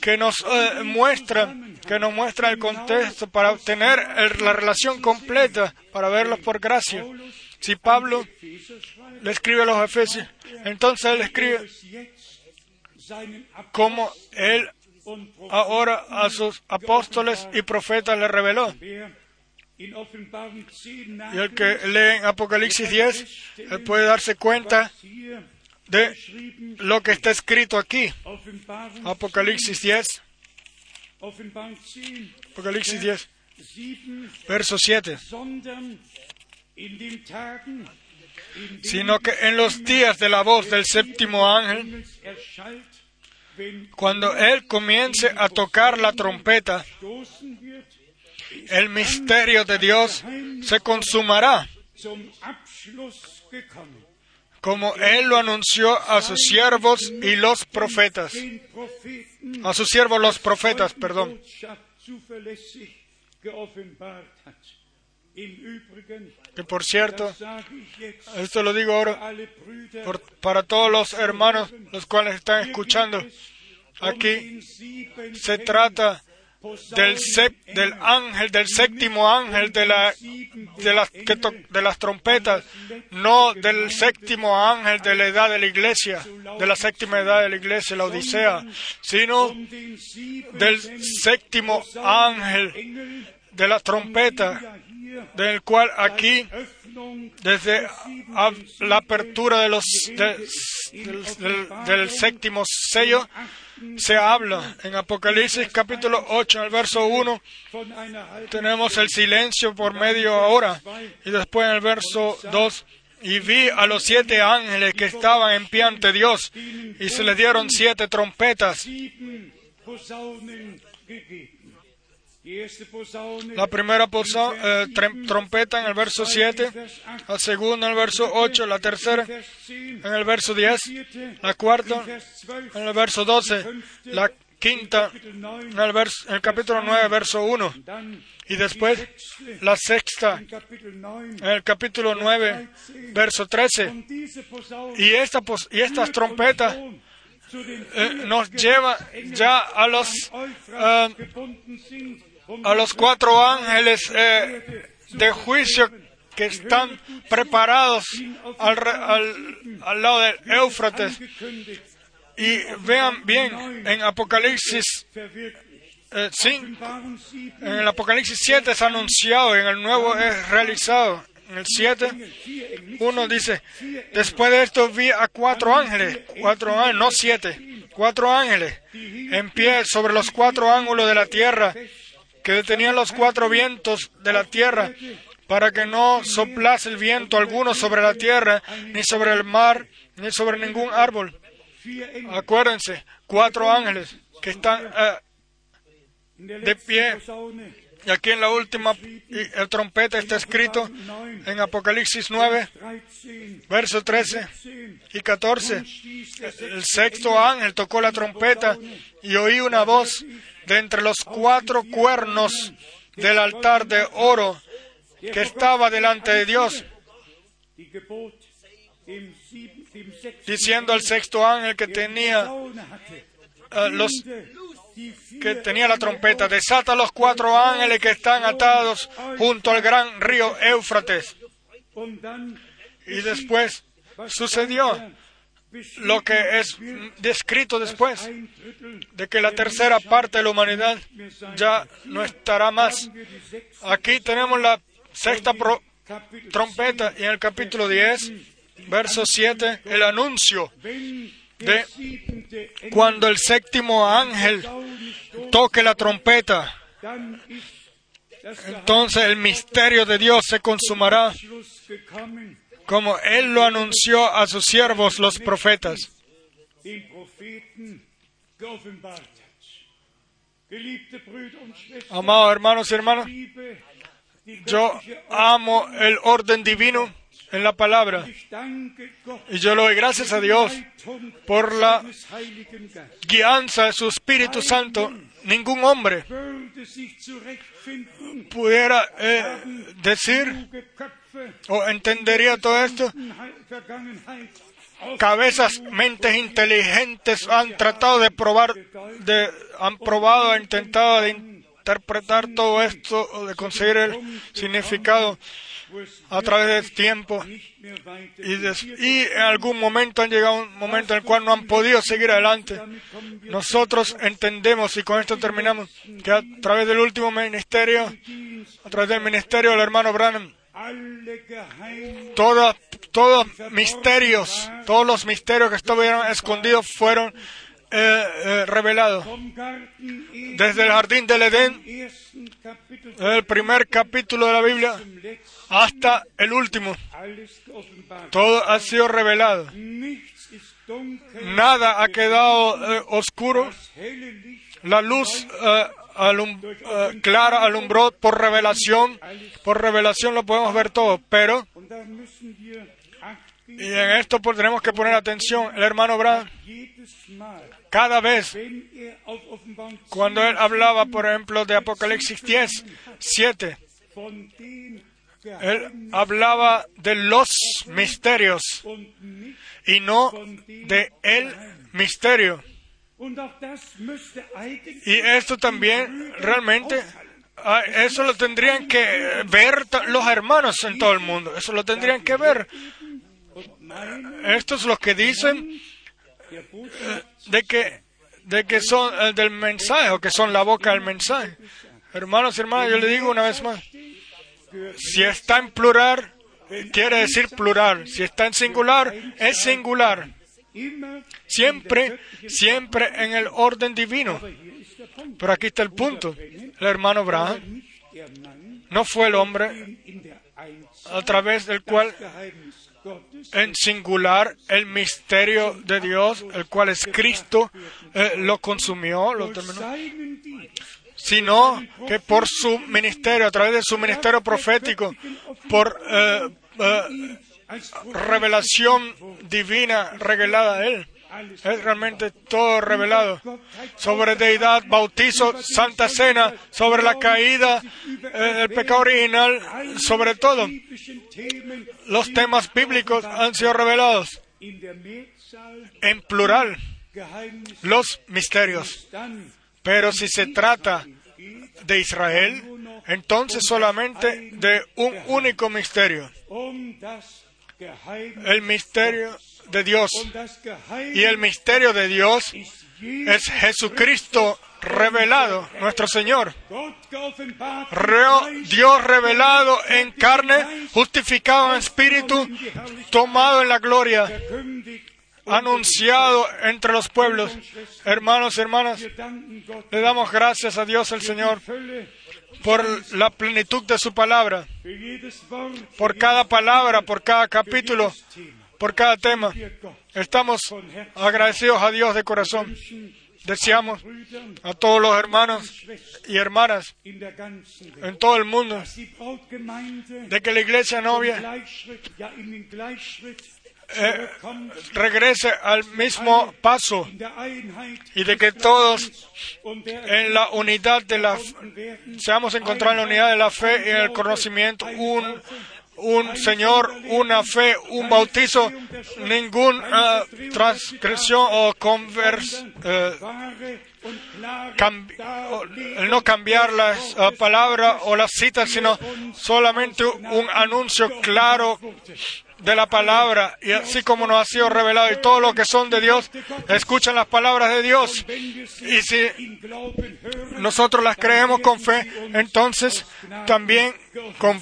que nos eh, muestran, que nos muestran el contexto para obtener la relación completa, para verlos por gracia. Si Pablo le escribe a los Efesios, entonces él escribe como él ahora a sus apóstoles y profetas le reveló. Y el que lee en Apocalipsis 10, él puede darse cuenta de lo que está escrito aquí. Apocalipsis 10, Apocalipsis 10, verso 7. Sino que en los días de la voz del séptimo ángel, cuando él comience a tocar la trompeta, el misterio de Dios se consumará, como él lo anunció a sus siervos y los profetas. A sus siervos los profetas, perdón. Que por cierto, esto lo digo ahora para todos los hermanos los cuales están escuchando. Aquí se trata del, ángel, del séptimo ángel de, la, de, las, de las trompetas, no del séptimo ángel de la edad de la iglesia, de la séptima edad de la iglesia, la Odisea, sino del séptimo ángel de la trompeta, del cual aquí, desde la apertura del, del- séptimo sello, se habla en Apocalipsis capítulo 8, en el verso 1, tenemos el silencio por medio hora, y después en el verso 2, y vi a los siete ángeles que estaban en pie ante Dios, y se les dieron siete trompetas. La primera posa- eh, trompeta en el verso 7, la segunda en el verso 8, la tercera en el verso 10, la cuarta en el verso 12, la quinta en el, vers- en el capítulo 9, verso 1, y después la sexta en el capítulo 9, verso 13. Y, esta, y estas trompetas eh, nos lleva ya a los, eh, a los cuatro ángeles eh, de juicio que están preparados al, al, al lado del Éufrates. Y vean bien, en Apocalipsis eh, en el Apocalipsis 7 es anunciado, en el nuevo es realizado. En el 7, uno dice, después de esto vi a cuatro ángeles, cuatro ángeles, no siete, cuatro ángeles, en pie sobre los cuatro ángulos de la tierra, que detenían los cuatro vientos de la tierra, para que no soplase el viento alguno sobre la tierra, ni sobre el mar, ni sobre ningún árbol. Acuérdense, cuatro ángeles que están eh, de pie. Y aquí en la última el trompeta está escrito en Apocalipsis 9, verso 13 y 14. El sexto ángel tocó la trompeta y oí una voz de entre los cuatro cuernos del altar de oro que estaba delante de Dios, diciendo al sexto ángel que tenía eh, los que tenía la trompeta, desata los cuatro ángeles que están atados junto al gran río Éufrates. Y después sucedió lo que es descrito después, de que la tercera parte de la humanidad ya no estará más. Aquí tenemos la sexta trompeta y en el capítulo 10, verso 7, el anuncio de cuando el séptimo ángel toque la trompeta, entonces el misterio de Dios se consumará como Él lo anunció a sus siervos los profetas. Amados hermanos y hermanas, yo amo el orden divino en la palabra. Y yo le doy gracias a Dios por la guianza de su Espíritu Santo. Ningún hombre pudiera eh, decir o entendería todo esto. Cabezas, mentes inteligentes han tratado de probar, de, han probado, han intentado de interpretar todo esto de conseguir el significado a través del tiempo y, en algún momento han llegado a un momento en el cual no han podido seguir adelante. Nosotros entendemos, y con esto terminamos, que a través del último ministerio, a través del ministerio del hermano Branham, Geheimnisse todos, misterios, todos los misterios que estuvieron escondidos fueron eh, eh, revelados. Desde el jardín del Edén, el primer capítulo de la Biblia, hasta el último, todo ha sido revelado. Nada ha quedado eh, oscuro. La luz eh, eh, clara alumbró por revelación. Por revelación lo podemos ver todo. Pero, y en esto pues, tenemos que poner atención, el hermano Brad, cada vez cuando él hablaba, por ejemplo, de Apocalipsis 10, 7, von den él hablaba de los misterios y no de el misterio. Y esto también realmente, ah, eso lo tendrían que ver los hermanos en todo el mundo. Eso lo tendrían que ver. Estos los que dicen de que, de que son eh, del mensaje o que son la boca del mensaje. Hermanos y hermanas, yo le digo una vez más, si está en plural, quiere decir plural. Si está en singular, es singular. Siempre, siempre en el orden divino. Pero aquí está el punto. El hermano Abraham no fue el hombre a través del cual en singular el misterio de Dios, el cual es Cristo, eh, lo consumió, lo terminó, sino que por su ministerio, a través de su ministerio profético, por eh, eh, revelación divina revelada a él, es realmente todo revelado. Sobre deidad, bautizo, santa cena, sobre la caída, eh, el pecado original, sobre todo. Los temas bíblicos han sido revelados en plural, los misterios. Pero si se trata de Israel, entonces solamente de un único misterio, el misterio de Dios. Y el misterio de Dios es Jesucristo revelado, nuestro Señor. Dios revelado en carne, justificado en espíritu, tomado en la gloria, anunciado entre los pueblos. Hermanos y hermanas, le damos gracias a Dios el Señor por la plenitud de su palabra, por cada palabra, por cada capítulo, por cada tema. Estamos agradecidos a Dios de corazón. Deseamos a todos los hermanos y hermanas en todo el mundo de que la iglesia novia Eh, regrese al mismo paso y de que todos en la unidad de la seamos encontrados en la unidad de la fe y en el conocimiento un un Señor, una fe, un bautizo, ninguna transgresión o convers, eh, no cambiar las eh, palabras o las citas, sino solamente un anuncio claro de la palabra y así como nos ha sido revelado y todo lo que son de Dios escuchan las palabras de Dios. Y si nosotros las creemos con fe entonces también con-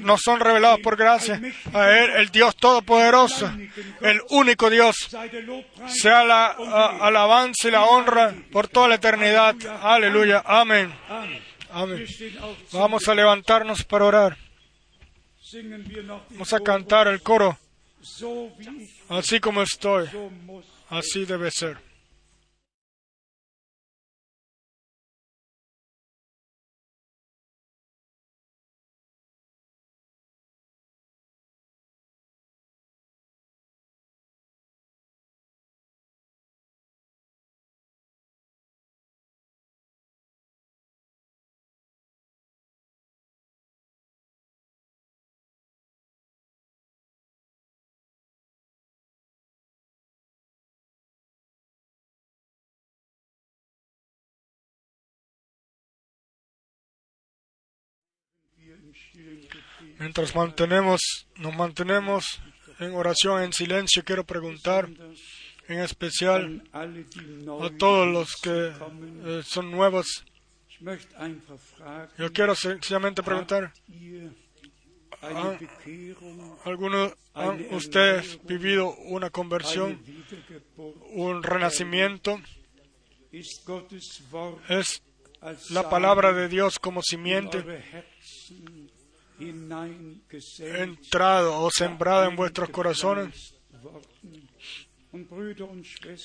nos son revelados por gracia a Él el Dios Todopoderoso el único Dios. Sea la alabanza y la honra por toda la eternidad. Aleluya. Amén. Amén. Vamos a levantarnos para orar vamos a cantar el coro. Así como estoy así debe ser Mientras mantenemos, nos mantenemos en oración, en silencio, quiero preguntar en especial a todos los que eh, son nuevos. Yo quiero sencillamente preguntar, Bekehrung, ¿algunos han ustedes vivido una conversión, un renacimiento? Es la palabra de Dios como simiente entrado o sembrado en vuestros corazones.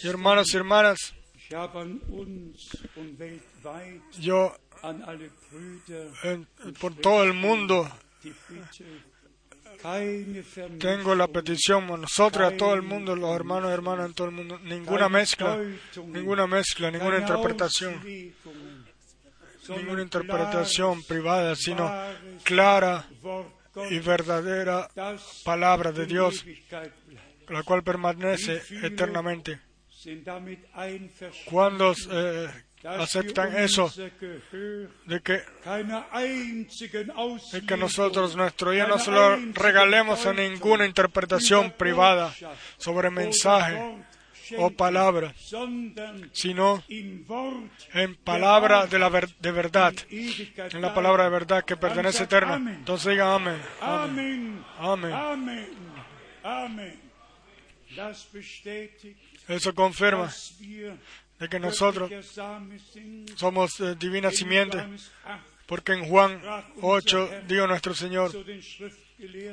hermanos y hermanas, yo por todo el mundo tengo la petición a nosotros, a todo el mundo, los hermanos y hermanas en todo el mundo, ninguna mezcla, ninguna mezcla, ninguna interpretación, ninguna interpretación privada, sino clara y verdadera palabra de Dios, la cual permanece eternamente. Cuando eh, aceptan eso, de que, de que nosotros nuestro día no se lo regalemos a ninguna interpretación privada sobre mensaje o palabra, sino en palabra de, la ver- de verdad, en la palabra de verdad que pertenece eterna. Entonces diga amén. Amén. Das bestätigt, Eso confirma de que nosotros somos eh, divina In simiente, Johannes 8 porque en Juan 8 dijo nuestro Señor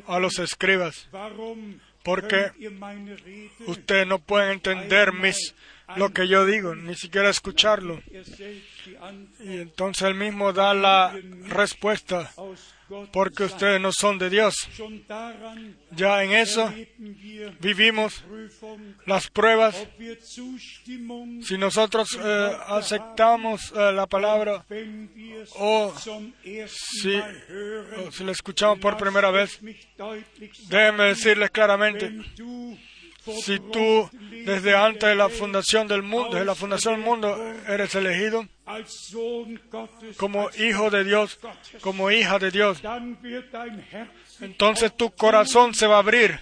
a los escribas, porque ustedes no pueden entender mis, lo que yo digo, ni siquiera escucharlo. Y entonces él mismo da la respuesta, porque ustedes no son de Dios. Ya en eso vivimos las pruebas. Si nosotros eh, aceptamos eh, la palabra o si, o si la escuchamos por primera vez, déjenme decirles claramente, si tú desde antes de la fundación del mundo, la fundación del mundo, eres elegido como hijo de Dios, como hija de Dios, entonces tu corazón se va a abrir,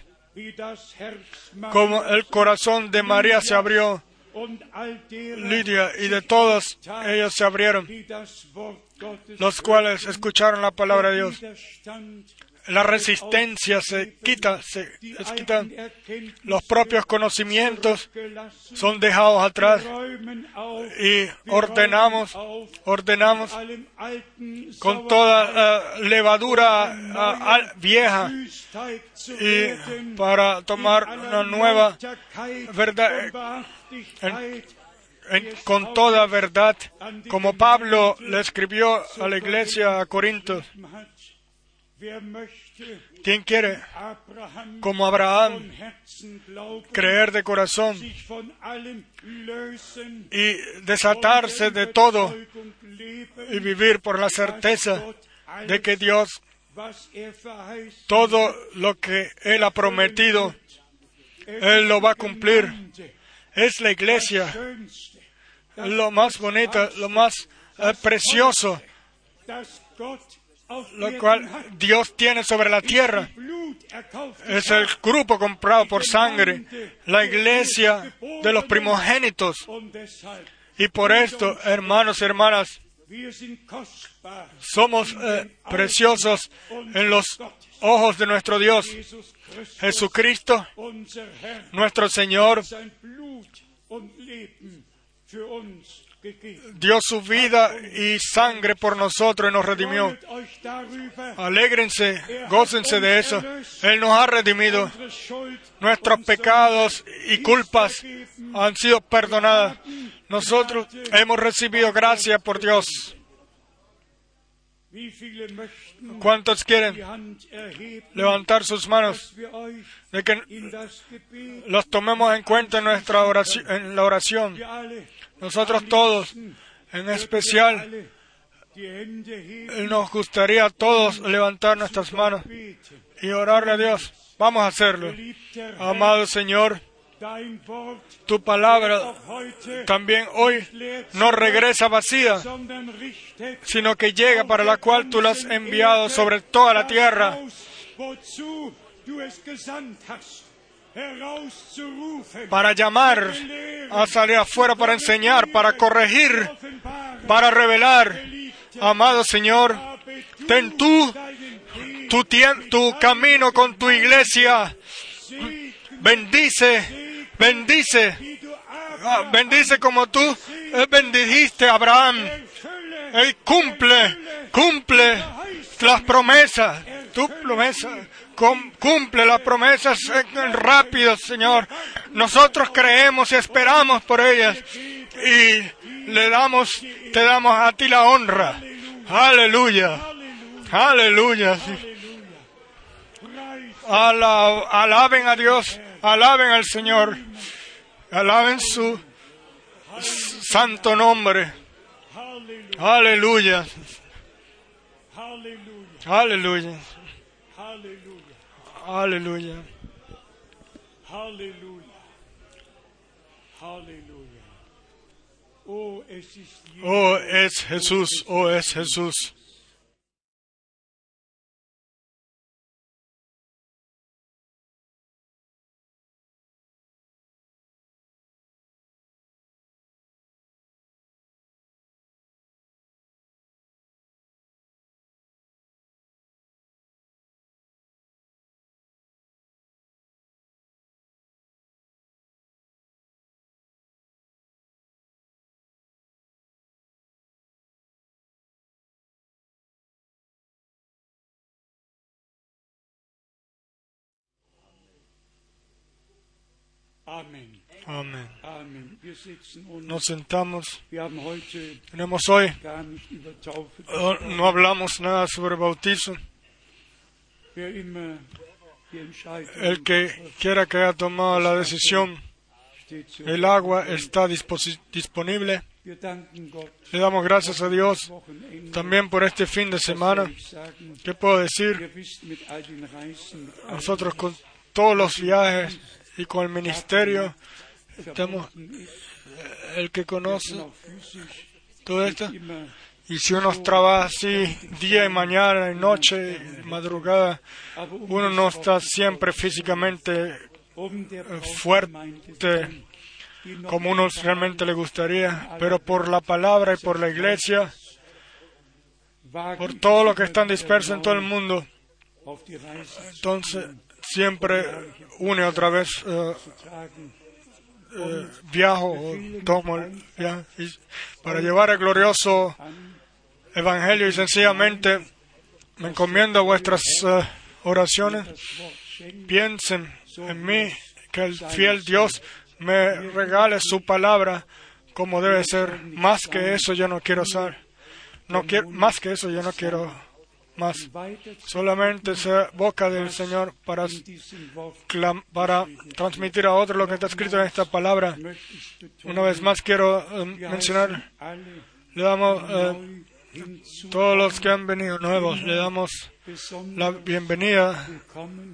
como el corazón de María se abrió, Lidia, y de todos ellos se abrieron, los cuales escucharon la palabra de Dios. La resistencia se quita, se quitan. Los propios conocimientos son dejados atrás y ordenamos, ordenamos con toda eh, levadura al- vieja y para tomar una nueva verdad, con toda verdad, como Pablo le escribió a la iglesia a Corinto. ¿Quién quiere, como Abraham, creer de corazón y desatarse de todo y vivir por la certeza de que Dios todo lo que Él ha prometido, Él lo va a cumplir. Es la iglesia, lo más bonito, lo más eh, precioso, lo cual Dios tiene sobre la tierra. Es el grupo comprado por sangre, la iglesia de los primogénitos. Y por esto, hermanos y hermanas, somos eh, preciosos en los ojos de nuestro Dios. Jesucristo, nuestro Señor, dio su vida y sangre por nosotros y nos redimió. Alégrense, gócense de eso. Él nos ha redimido. Nuestros pecados y culpas han sido perdonadas. Nosotros hemos recibido gracia por Dios. ¿Cuántos quieren levantar sus manos de que los tomemos en cuenta en nuestra oración, en la oración? Nosotros todos, en especial, nos gustaría a todos levantar nuestras manos y orarle a Dios. Vamos a hacerlo. Amado Señor, Tu palabra también hoy no regresa vacía, sino que llega para la cual tú la has enviado sobre toda la tierra, para llamar a salir afuera, para enseñar, para corregir, para revelar. Amado Señor, ten tú tu, tu camino con tu iglesia. Bendice, bendice, bendice como tú eh, bendijiste a Abraham. Él cumple, cumple las promesas. Tu promesa, cum- cumple las promesas rápido, Señor. Nosotros creemos y esperamos por ellas. Y le damos, te damos a ti la honra. Aleluya. Aleluya. alaben a Dios, alaben al Señor, alaben su santo nombre. Halleluja, Aleluya, Aleluya, aleluya. Halleluja, Halleluja. Oh, es Oh, es Jesús, oh, es Jesús. Amén. Und Nos sentamos. Tenemos hoy, oh, no hablamos nada sobre bautizo. El que quiera que haya tomado la decisión, steht zur el agua está disponible. Le damos gracias a Dios también por este fin de semana. ¿Qué puedo decir? Nosotros con todos los viajes y con el ministerio, estamos, ist, el que conoce todo esto, y si uno trabaja así día y mañana y noche madrugada, uno no está siempre físicamente Braut fuerte como uno realmente le gustaría, pero por la palabra y por la iglesia, por todo lo que están dispersos en todo el mundo, entonces siempre une otra vez eh, eh, viajo tomo y- para llevar el glorioso evangelio y sencillamente me encomiendo a vuestras eh, oraciones. Piensen en mí, que el fiel Dios me regale su palabra como debe ser. Más que eso yo no quiero ser. No quiero, más que eso yo no quiero más. Solamente ser boca del Señor para, transmitir a otro lo que está escrito en esta palabra. Una vez más quiero Wir mencionar, le damos eh, todos los que han venido nuevos, le damos la bienvenida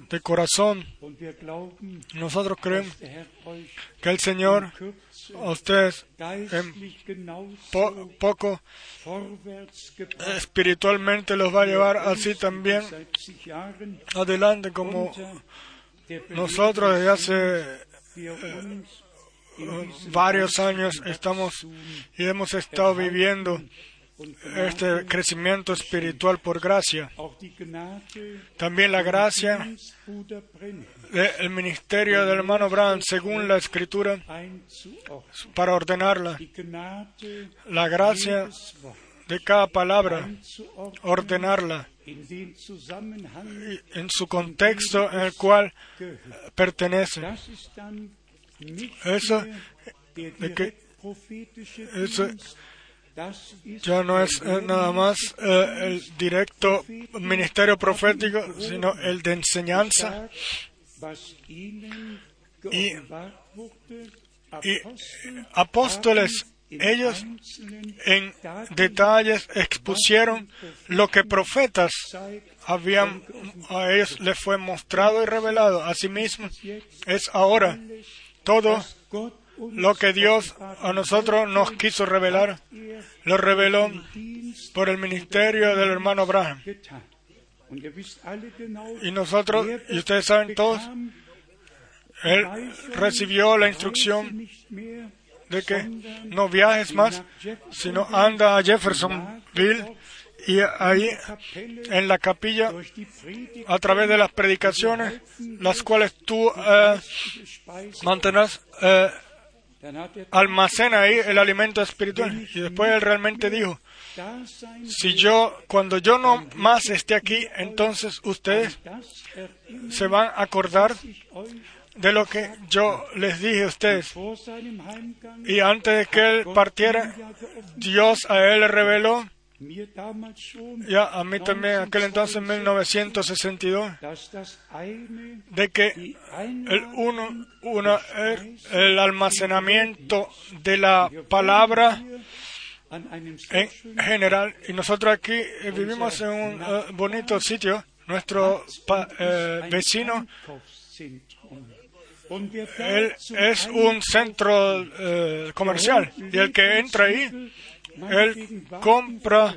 de corazón. Nosotros creemos que el Señor Kürze a ustedes geistlich genauso po- poco espiritualmente los va a llevar así también adelante como nosotros desde hace eh, diesem varios años estamos y hemos estado viviendo este crecimiento espiritual por gracia. También la gracia del ministerio del hermano Branham según la escritura para ordenarla. La gracia de cada palabra, ordenarla en su contexto en el cual pertenece. Eso, de que- eso ya no es eh, nada más eh, el directo ministerio profético, sino el de enseñanza Y- Apostel apóstoles. Ellos en detalles expusieron lo que profetas habían a ellos les fue mostrado y revelado. Asimismo, es ahora todo lo que Dios a nosotros nos quiso revelar, lo reveló por el ministerio del hermano Abraham. Y nosotros, y ustedes saben todos, él recibió la instrucción de que no viajes más, sino anda a Jeffersonville y ahí en la capilla a través de las predicaciones, las cuales tú eh, mantendrás, eh, almacena ahí el alimento espiritual. Y después él realmente dijo, si yo, cuando yo no más esté aquí, entonces ustedes se van a acordar de lo que yo les dije a ustedes. Y antes de que él partiera, Dios a él le reveló, ya a mí también aquel entonces, en 1962, dass das eine de que el uno, una, el, almacenamiento de la palabra en general. Y nosotros aquí eh, vivimos en un eh, bonito sitio. Nuestro eh, vecino, él es un centro comercial. Y el que entra ahí, él compra,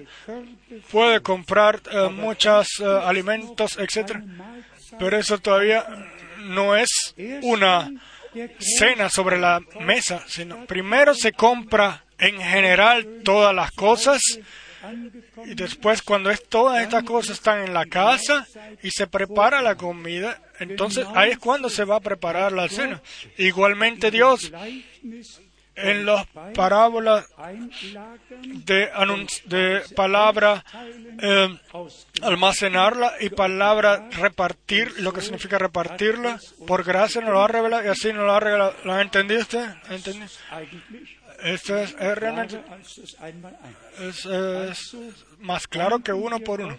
puede comprar eh, muchos eh, alimentos, etc. Pero eso todavía no es una cena sobre la mesa, sino primero se compra en general todas las cosas y después cuando todas estas cosas están en la casa y se prepara la comida, entonces ahí es cuando se va a preparar la cena. Igualmente Dios en las parábolas de, de palabra eh, almacenarla y palabra repartir, lo que significa repartirla, por gracia nos lo ha revelado y así nos lo ha revelado. ¿Lo. Eigentlich Esto es, es realmente es más claro que uno por uno.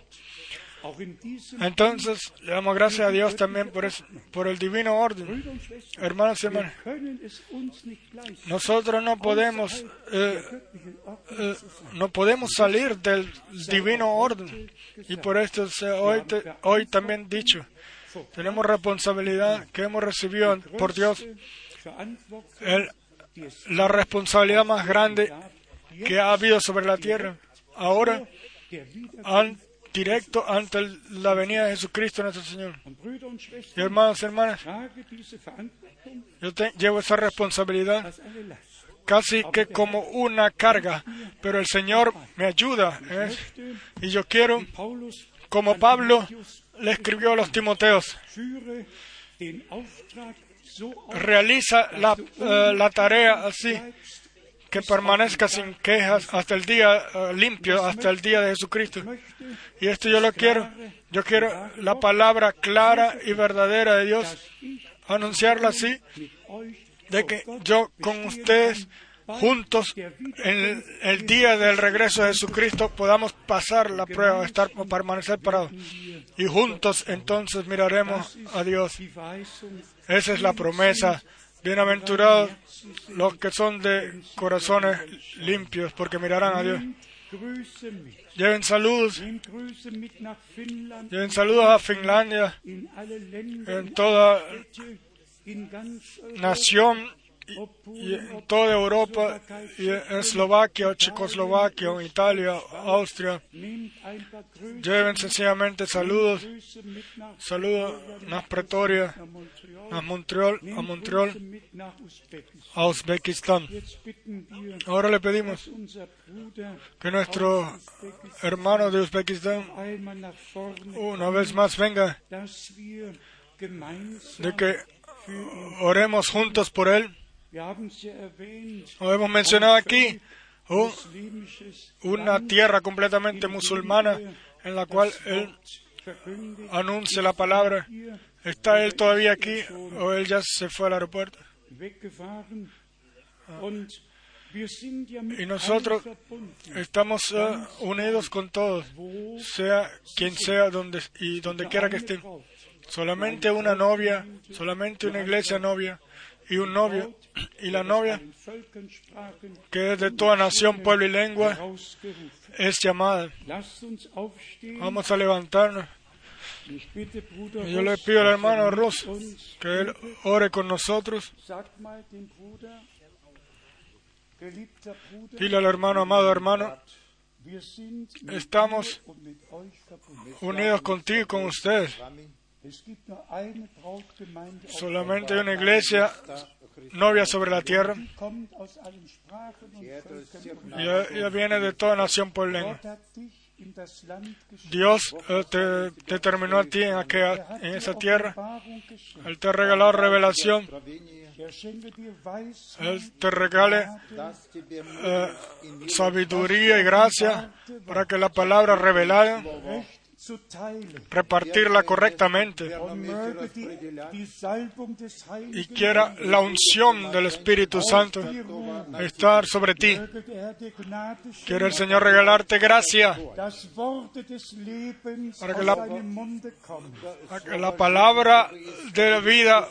Entonces, le damos gracias a Dios también por, el divino orden. Hermanos y hermanas, nosotros no podemos, eh, eh, no podemos salir del divino orden. Y por esto hoy, hoy también dicho, tenemos responsabilidad que hemos recibido por Dios, la responsabilidad más grande que ha habido sobre la tierra. Ahora, an- directo ante la venida de Jesucristo nuestro Señor. Y hermanos y hermanas, yo llevo esa responsabilidad casi que como una carga, pero el Señor me ayuda. ¿eh? Y yo quiero, como Pablo le escribió a los Timoteos, realiza la, eh, la tarea así, que permanezca sin quejas hasta el día eh, limpio, hasta el día de Jesucristo. Y esto yo lo quiero. Yo quiero la palabra clara y verdadera de Dios, anunciarla así, de que yo con ustedes juntos en el, día del regreso de Jesucristo podamos pasar la prueba, estar permanecer parados. Y juntos entonces miraremos a Dios. Esa es la promesa. Bienaventurados los que son de corazones limpios, porque mirarán a Dios. Lleven saludos, lleven saludos a Finlandia, en toda nación y Polen, en toda Europa, y en Eslovaquia, Checoslovaquia, o Italia, Austria. Lleven sencillamente saludos, saludos a Pretoria, a Montreal, a Montreal, a Uzbekistán. Ahora le pedimos que nuestro hermano de Uzbekistán una vez más venga, de que oremos juntos por él. Como hemos mencionado aquí, una tierra completamente musulmana en la cual él anuncia la palabra. ¿Está él todavía aquí o él ya se fue al aeropuerto? Y nosotros estamos eh, unidos con todos, sea quien sea donde, y donde quiera que estén. Solamente una novia, solamente una iglesia novia y un novio. Y la novia, que es de toda nación, pueblo y lengua, es llamada. Vamos a levantarnos yo le pido al hermano er Ross que él ore con nosotros. Dile al hermano, amado hermano, estamos unidos contigo y con ustedes. Solamente hay una iglesia novia sobre la tierra ella- viene de toda nación por lengua. Dios eh, te determinó a ti en, aquella, Er en esa tierra. Él te regaló revelación. Er Él te regale eh, sabiduría y gracia para que la palabra revelada. Repartirla correctamente y quiera la unción del Espíritu Santo estar sobre ti. Quiere el Señor regalarte gracia Para que la- para que la palabra de la vida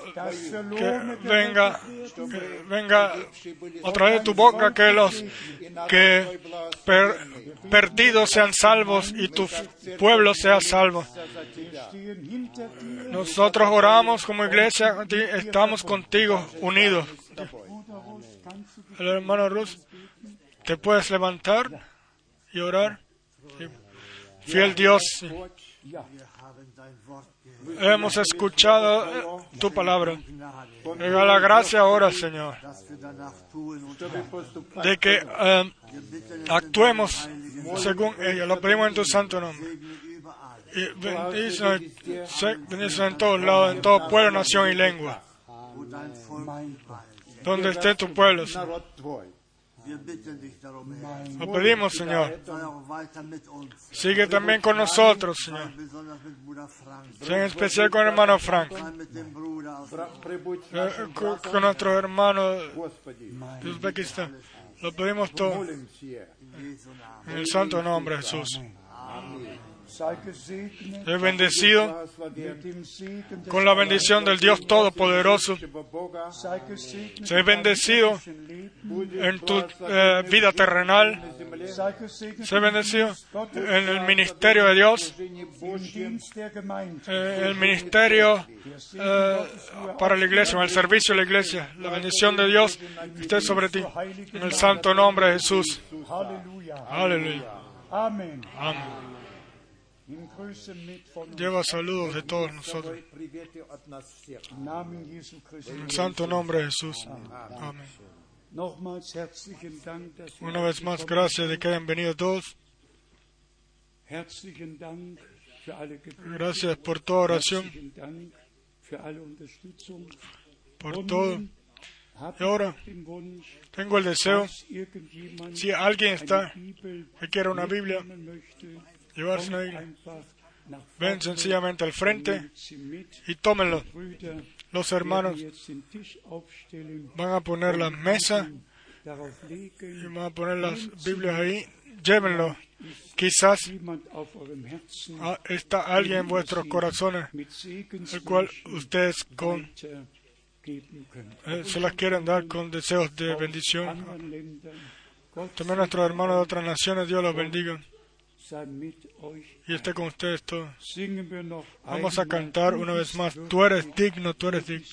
que venga, que venga a través de tu boca, que los que per- perdidos sean salvos y tu f- pueblo sea salvo. Nosotros oramos como iglesia, estamos contigo, unidos. El hermano Rus, ¿te puedes levantar y orar? Fiel Dios, hemos escuchado eh, tu palabra. Regala gracia ahora, Señor, de que eh, actuemos según ella. Lo pedimos en tu santo nombre. Bendice, en todos lados, en todo pueblo, nación y lengua. Donde esté tu pueblo, Señor. Lo pedimos, Señor. Sigue también con nosotros, Señor. En especial con el hermano Frank. Eh, eh, con nuestros hermanos de Uzbekistán. Lo pedimos todo. En el santo nombre de Jesús. Amén es bendecido con la bendición del Dios Todopoderoso. Sé bendecido en tu eh, vida terrenal. Sé bendecido en el ministerio de Dios, eh, el ministerio eh, para la iglesia, en el servicio de la iglesia. La bendición de Dios esté sobre ti. En el santo nombre de Jesús. Aleluya. Amén. Amén. Lleva saludos de todos nosotros. En el santo nombre de Jesús. Amén. Una vez más, gracias de que hayan venido todos. Gracias por toda oración, por todo. Y ahora tengo el deseo, si alguien está que quiera una Biblia, llevarse ven sencillamente al frente y tómenlo. Los hermanos van a poner las mesas y van a poner las Biblias ahí. Llévenlo. Quizás está alguien en vuestros corazones, el cual ustedes con, eh, se las quieren dar con deseos de bendición. También nuestros hermanos de otras naciones, Dios los bendiga. Y esté con ustedes todos. Singen wir noch Vamos a cantar una vez más. Tú eres digno, tú eres digno.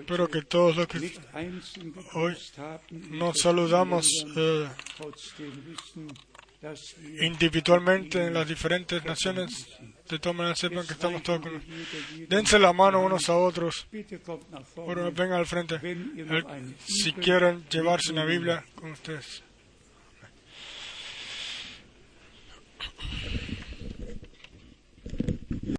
Espero que todos los que hoy nos saludamos eh, individualmente en las diferentes naciones, de todas maneras sepan que estamos todos con Dense la mano unos a otros. vengan al frente. El- si quieren llevarse una Biblia con ustedes.